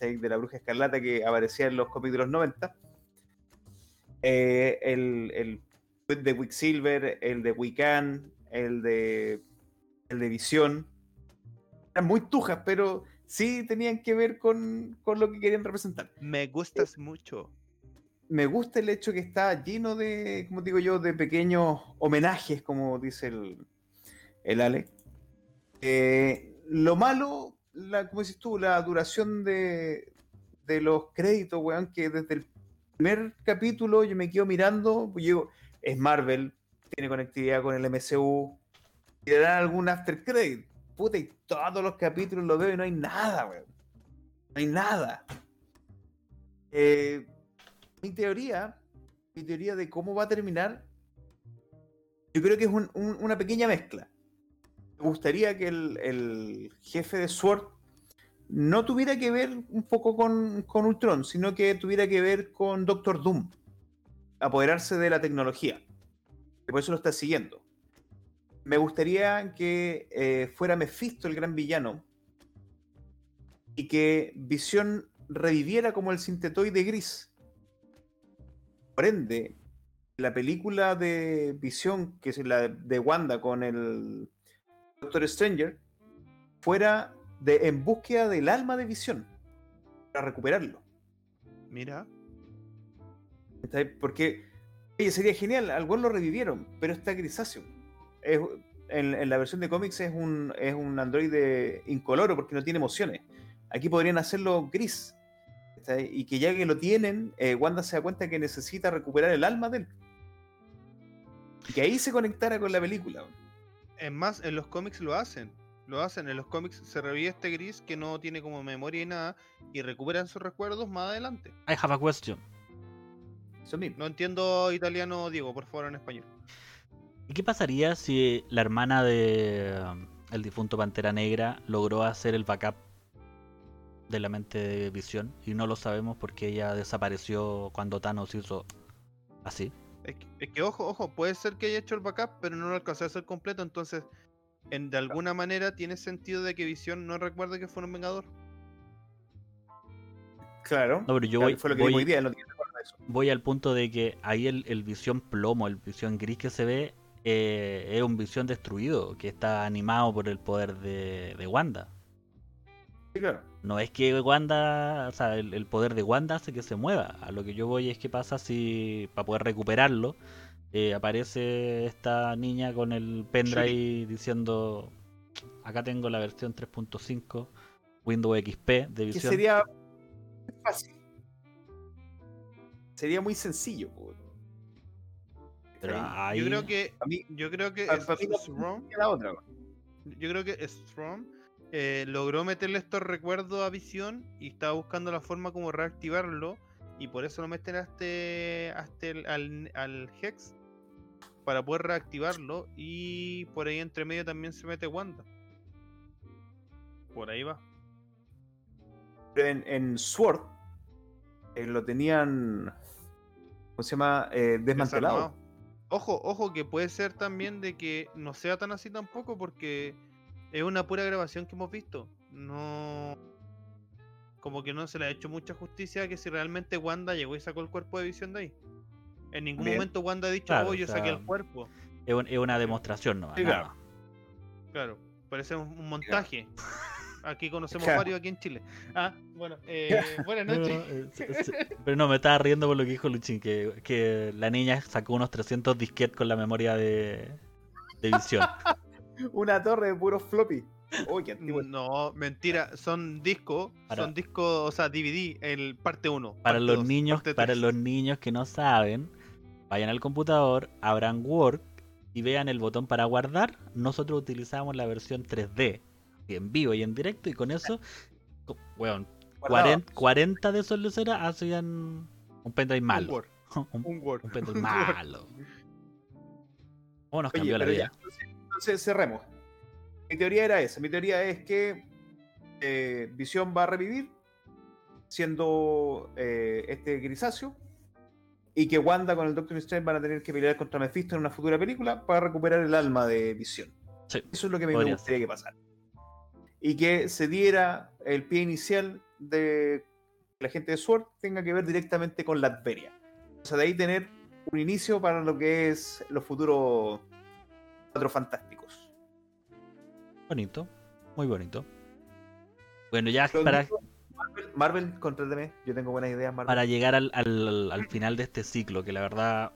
de la bruja escarlata que aparecía en los cómics de los 90, eh, el, el de Quicksilver, el de Wiccan, el de, el de Visión, eran muy tujas, pero sí tenían que ver con, con lo que querían representar. Me gustas mucho. Me gusta el hecho que está lleno de, como digo yo, de pequeños homenajes, como dice el, el Ale. Eh, lo malo, la, como dices tú, la duración de, de los créditos, weón, que desde el primer capítulo yo me quedo mirando, pues digo, es Marvel, tiene conectividad con el MCU, y le dan algún after credit. Puta, y todos los capítulos lo veo y no hay nada, weón. No hay nada. Eh, mi teoría, mi teoría de cómo va a terminar, yo creo que es un, un, una pequeña mezcla me gustaría que el, jefe de SWORD no tuviera que ver un poco con, Ultron, sino que tuviera que ver con Doctor Doom, apoderarse de la tecnología. Y por eso lo está siguiendo. Me gustaría que eh, fuera Mephisto el gran villano y que Visión reviviera como el sintetoide gris. Por ende, la película de Visión, que es la de Wanda con el Doctor Stranger, fuera de en búsqueda del alma de Visión para recuperarlo. Mira. Porque oye, sería genial, algo lo revivieron, pero está grisáceo. Es- en, en la versión de cómics es un, es un androide incoloro porque no tiene emociones. Aquí podrían hacerlo gris. Y que ya que lo tienen, eh, Wanda se da cuenta que necesita recuperar el alma de él. Y que ahí se conectara con la película. Es más, en los cómics lo hacen. Lo hacen. En los cómics se revive este gris que no tiene como memoria y nada. Y recuperan sus recuerdos más adelante. I have a question. No entiendo italiano, Diego, por favor, en español. ¿Y qué pasaría si la hermana de um, el difunto Pantera Negra logró hacer el backup de la mente de Visión y no lo sabemos porque ella desapareció cuando Thanos hizo así? Es que, es que, ojo, ojo, puede ser que haya hecho el backup, pero no lo alcanzó a hacer completo. Entonces, en, de alguna manera tiene sentido de que Visión no recuerde que fue un vengador. Claro. No, pero yo Claro, voy, fue lo que voy- hoy día, no eso. voy al punto de que ahí el, el visión plomo, el visión gris que se ve, eh, es un visión destruido, que está animado por el poder de, de Wanda. Sí, claro. No es que Wanda, o sea, el, el poder de Wanda hace que se mueva. A lo que yo voy es que pasa si, para poder recuperarlo, eh, aparece esta niña con el pendrive diciendo, acá tengo la versión 3.5, Windows XP de Que visión. sería fácil. Sería muy sencillo. Pero Ahí, Yo creo que. A mí, Yo creo que a- mí no Strong- la otra. Yo creo que Strong eh, logró meterle estos recuerdos a Visión y estaba buscando la forma como reactivarlo. Y por eso lo meten hasta, hasta el- al, al Hex para poder reactivarlo. Y por ahí entre medio también se mete Wanda. Por ahí va. Pero en, en Sword eh, lo tenían. ¿Cómo se llama? Eh, desmantelado. Desarmado. Ojo, ojo, que puede ser también de que no sea tan así tampoco, porque es una pura grabación que hemos visto. No. Como que no se le ha hecho mucha justicia que si realmente Wanda llegó y sacó el cuerpo de visión de ahí. En ningún Bien. momento Wanda ha dicho, Claro, oh, yo o saqué el cuerpo. es, un- es una demostración, ¿no? Sí, claro. Claro, parece un, un montaje. Aquí conocemos <laughs> Claro. varios aquí en Chile. Ah, bueno, eh, buenas noches. eh, <laughs> Pero no, me estaba riendo por lo que dijo Luchín, que, que la niña sacó unos 300 disquetes con la memoria de, de visión. <laughs> Una torre de puros floppy. Uy, qué antiguo. No, mentira, son discos, Para- son discos, o sea, DVD, el parte 1. Para los niños, para los niños que no saben, vayan al computador, abran Word y vean el botón para guardar. Nosotros utilizamos la versión 3D, y en vivo y en directo, y con eso, weón, Guardaba. 40, 40 de esos luceras hacían un pendrive Un malo. Word, <laughs> Un, un Word. un pendrive un malo. ¿Cómo nos Oye, cambió la vida? ya, entonces, cerremos. Mi teoría era esa. Mi teoría es que eh, Visión va a revivir siendo eh, este grisáceo y que Wanda con el Doctor Strange van a tener que pelear contra Mephisto en una futura película para recuperar el alma de Visión. Sí, Eso es lo que me podría gustaría que pasara. Y que se diera el pie inicial de que la gente de Sword tenga que ver directamente con Latveria. O sea, de ahí tener un inicio para lo que es los futuros cuatro fantásticos. Bonito, muy bonito. Bueno, ya para, Marvel, Marvel. Yo tengo buenas ideas, Marvel. para llegar al, al- al final de este ciclo, que la verdad,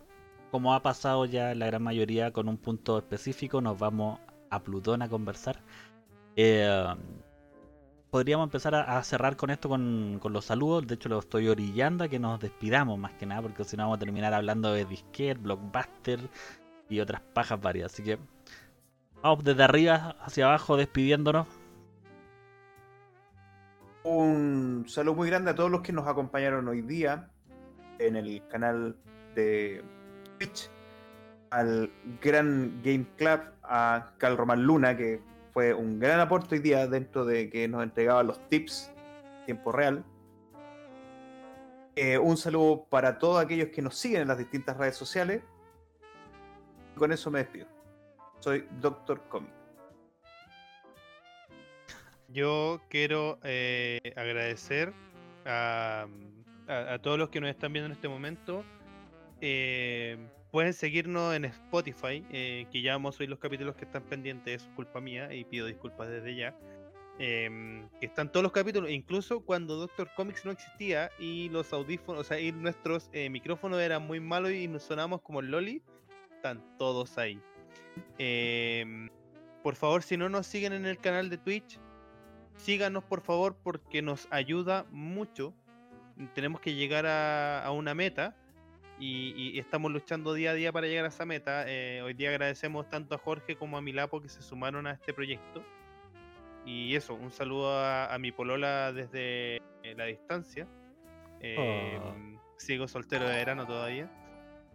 como ha pasado ya la gran mayoría con un punto específico, nos vamos a Plutón a conversar. Eh, podríamos empezar a, a cerrar con esto con, con los saludos. De hecho, lo estoy orillando a que nos despidamos más que nada, porque si no vamos a terminar hablando de disquete, blockbuster y otras pajas varias. Así que vamos desde arriba hacia abajo despidiéndonos. Un saludo muy grande a todos los que nos acompañaron hoy día en el canal de Twitch, al gran Game Club, a Cal Román Luna, que fue un gran aporte hoy día dentro de que nos entregaba los tips en tiempo real. Eh, un saludo para todos aquellos que nos siguen en las distintas redes sociales. Con eso me despido. Soy Doctor Comic. Yo quiero eh, agradecer a, todos los que nos están viendo en este momento. Eh, pueden seguirnos en Spotify, eh, que ya vamos a oír los capítulos que están pendientes, es culpa mía y pido disculpas desde ya. Que están todos los capítulos, incluso cuando Doctor Comics no existía y los audífonos, o sea, y nuestros eh, micrófonos eran muy malos y nos sonamos como el Loli, están todos ahí. Em, por favor, si no nos siguen en el canal de Twitch, síganos por favor porque nos ayuda mucho. Tenemos que llegar a, a una meta y, y estamos luchando día a día para llegar a esa meta. Eh, hoy día agradecemos tanto a Jorge como a Milapo que se sumaron a este proyecto. Y eso, un saludo a, a mi polola desde eh, la distancia. Eh, Sigo soltero de verano todavía.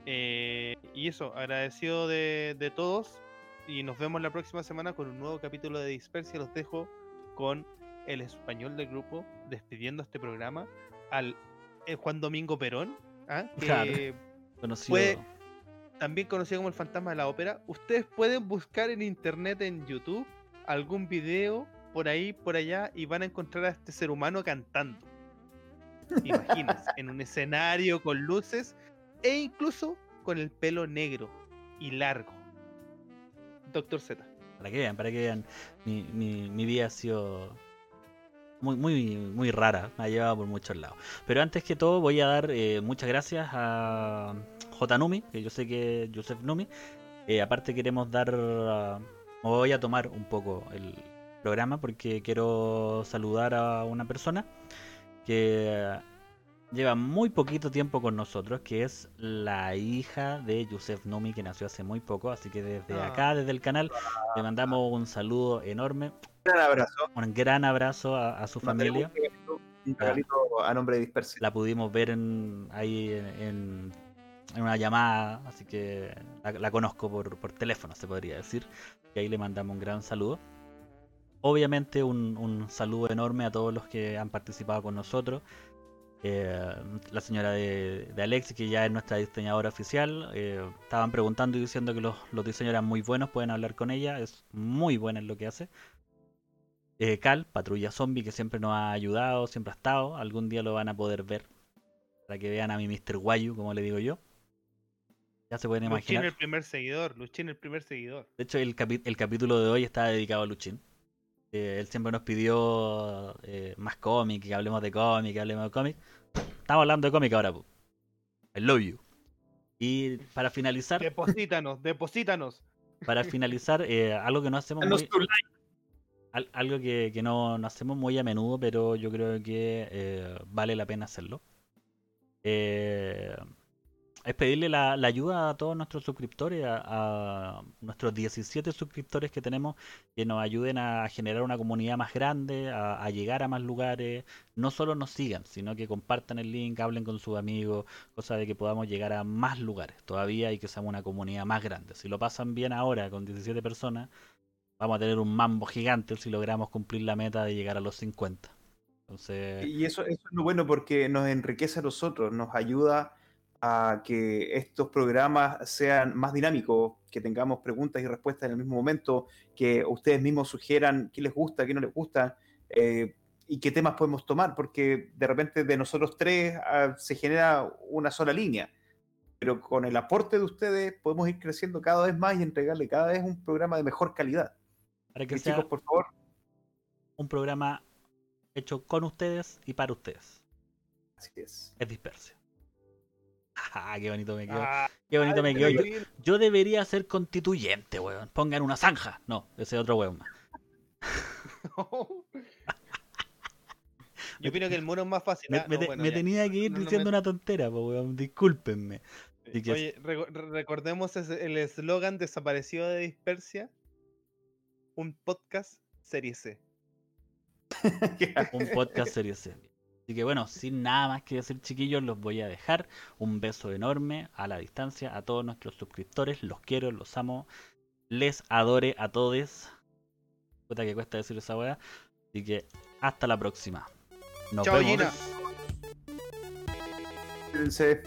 Eh, y eso, agradecido de, de todos. Y nos vemos la próxima semana con un nuevo capítulo de Dispersia. Los dejo con el español del grupo despidiendo este programa al eh, Juan Domingo Perón, ¿ah? que Claro. Fue- también conocido como el fantasma de la ópera. Ustedes pueden buscar en internet, en YouTube, algún video por ahí, por allá, y van a encontrar a este ser humano cantando. <laughs> Imagínense, en un escenario con luces e incluso con el pelo negro y largo. Doctor Z. Para que vean, para que vean. Mi, mi, mi vida ha sido muy, muy, muy rara. Me ha llevado por muchos lados. Pero antes que todo, voy a dar eh, muchas gracias a J. Numi, que yo sé que Joseph Numi. Eh, aparte, queremos dar. ah, voy a tomar un poco el programa porque quiero saludar a una persona que lleva muy poquito tiempo con nosotros, que es la hija de Yusef Numi, que nació hace muy poco. Así que desde Ah. acá, desde el canal, le mandamos un saludo enorme, Un gran abrazo. un gran abrazo a, a su familia. Un regalito a nombre de Dispersia. La pudimos ver en, ahí en, en- en una llamada, así que la, la conozco por, por teléfono, se podría decir. Y ahí le mandamos un gran saludo. Obviamente un, un saludo enorme a todos los que han participado con nosotros. Eh, la señora de, de Alexis, que ya es nuestra diseñadora oficial, eh, estaban preguntando y diciendo que los, los diseños eran muy buenos, pueden hablar con ella, es muy buena en lo que hace. Eh, Cal, Patrulla Zombie, que siempre nos ha ayudado, siempre ha estado, algún día lo van a poder ver, para que vean a mi Mr. Guayu, como le digo yo. Ya se pueden Luchín imaginar. el primer seguidor, Luchín el primer seguidor. De hecho, el, capi- el capítulo de hoy está dedicado a Luchín. Eh, él siempre nos pidió eh, más cómic, que hablemos de cómic, que hablemos de cómic. Estamos hablando de cómic ahora, pu. I love you. Y para finalizar, Deposítanos, deposítanos. para finalizar, eh, algo que no hacemos muy, al- algo que, que no, no hacemos muy a menudo, pero yo creo que eh, vale la pena hacerlo. Eh, es pedirle la, la ayuda a todos nuestros suscriptores, a, nuestros 17 suscriptores que tenemos, que nos ayuden a generar una comunidad más grande, a, a llegar a más lugares. No solo nos sigan, sino que compartan el link, hablen con sus amigos, cosa de que podamos llegar a más lugares todavía y que seamos una comunidad más grande. Si lo pasan bien ahora con 17 personas, vamos a tener un mambo gigante si logramos cumplir la meta de llegar a los 50. Entonces, Y eso, eso es lo bueno porque nos enriquece a nosotros, nos ayuda a que estos programas sean más dinámicos, que tengamos preguntas y respuestas en el mismo momento, que ustedes mismos sugieran qué les gusta, qué no les gusta eh, y qué temas podemos tomar, porque de repente de nosotros tres ah, se genera una sola línea, pero con el aporte de ustedes podemos ir creciendo cada vez más y entregarle cada vez un programa de mejor calidad. para que sea chicos, por favor, un programa hecho con ustedes y para ustedes. así es. Es disperso. Ah, qué bonito me quedó. Ah, Qué bonito me quedó. Yo, qué yo debería ser constituyente, weón. Pongan una zanja. No, ese es otro weón. más. <laughs> Yo opino que el mono es más fácil. Me, ah, me no, te- bueno, me ya. tenía que ir No, no diciendo me- una tontera, po, weón. Discúlpenme. Oye, reco- re- recordemos el eslogan desaparecido de Dispersia. Un podcast serie C. <laughs> un podcast serio C. Así que bueno, sin nada más que decir, chiquillos, los voy a dejar. Un beso enorme a la distancia a todos nuestros suscriptores. Los quiero, los amo. Les adore a todos. Puta que cuesta decir esa weá. Así que hasta la próxima. Nos Chao, vemos. Gina. Cuídense.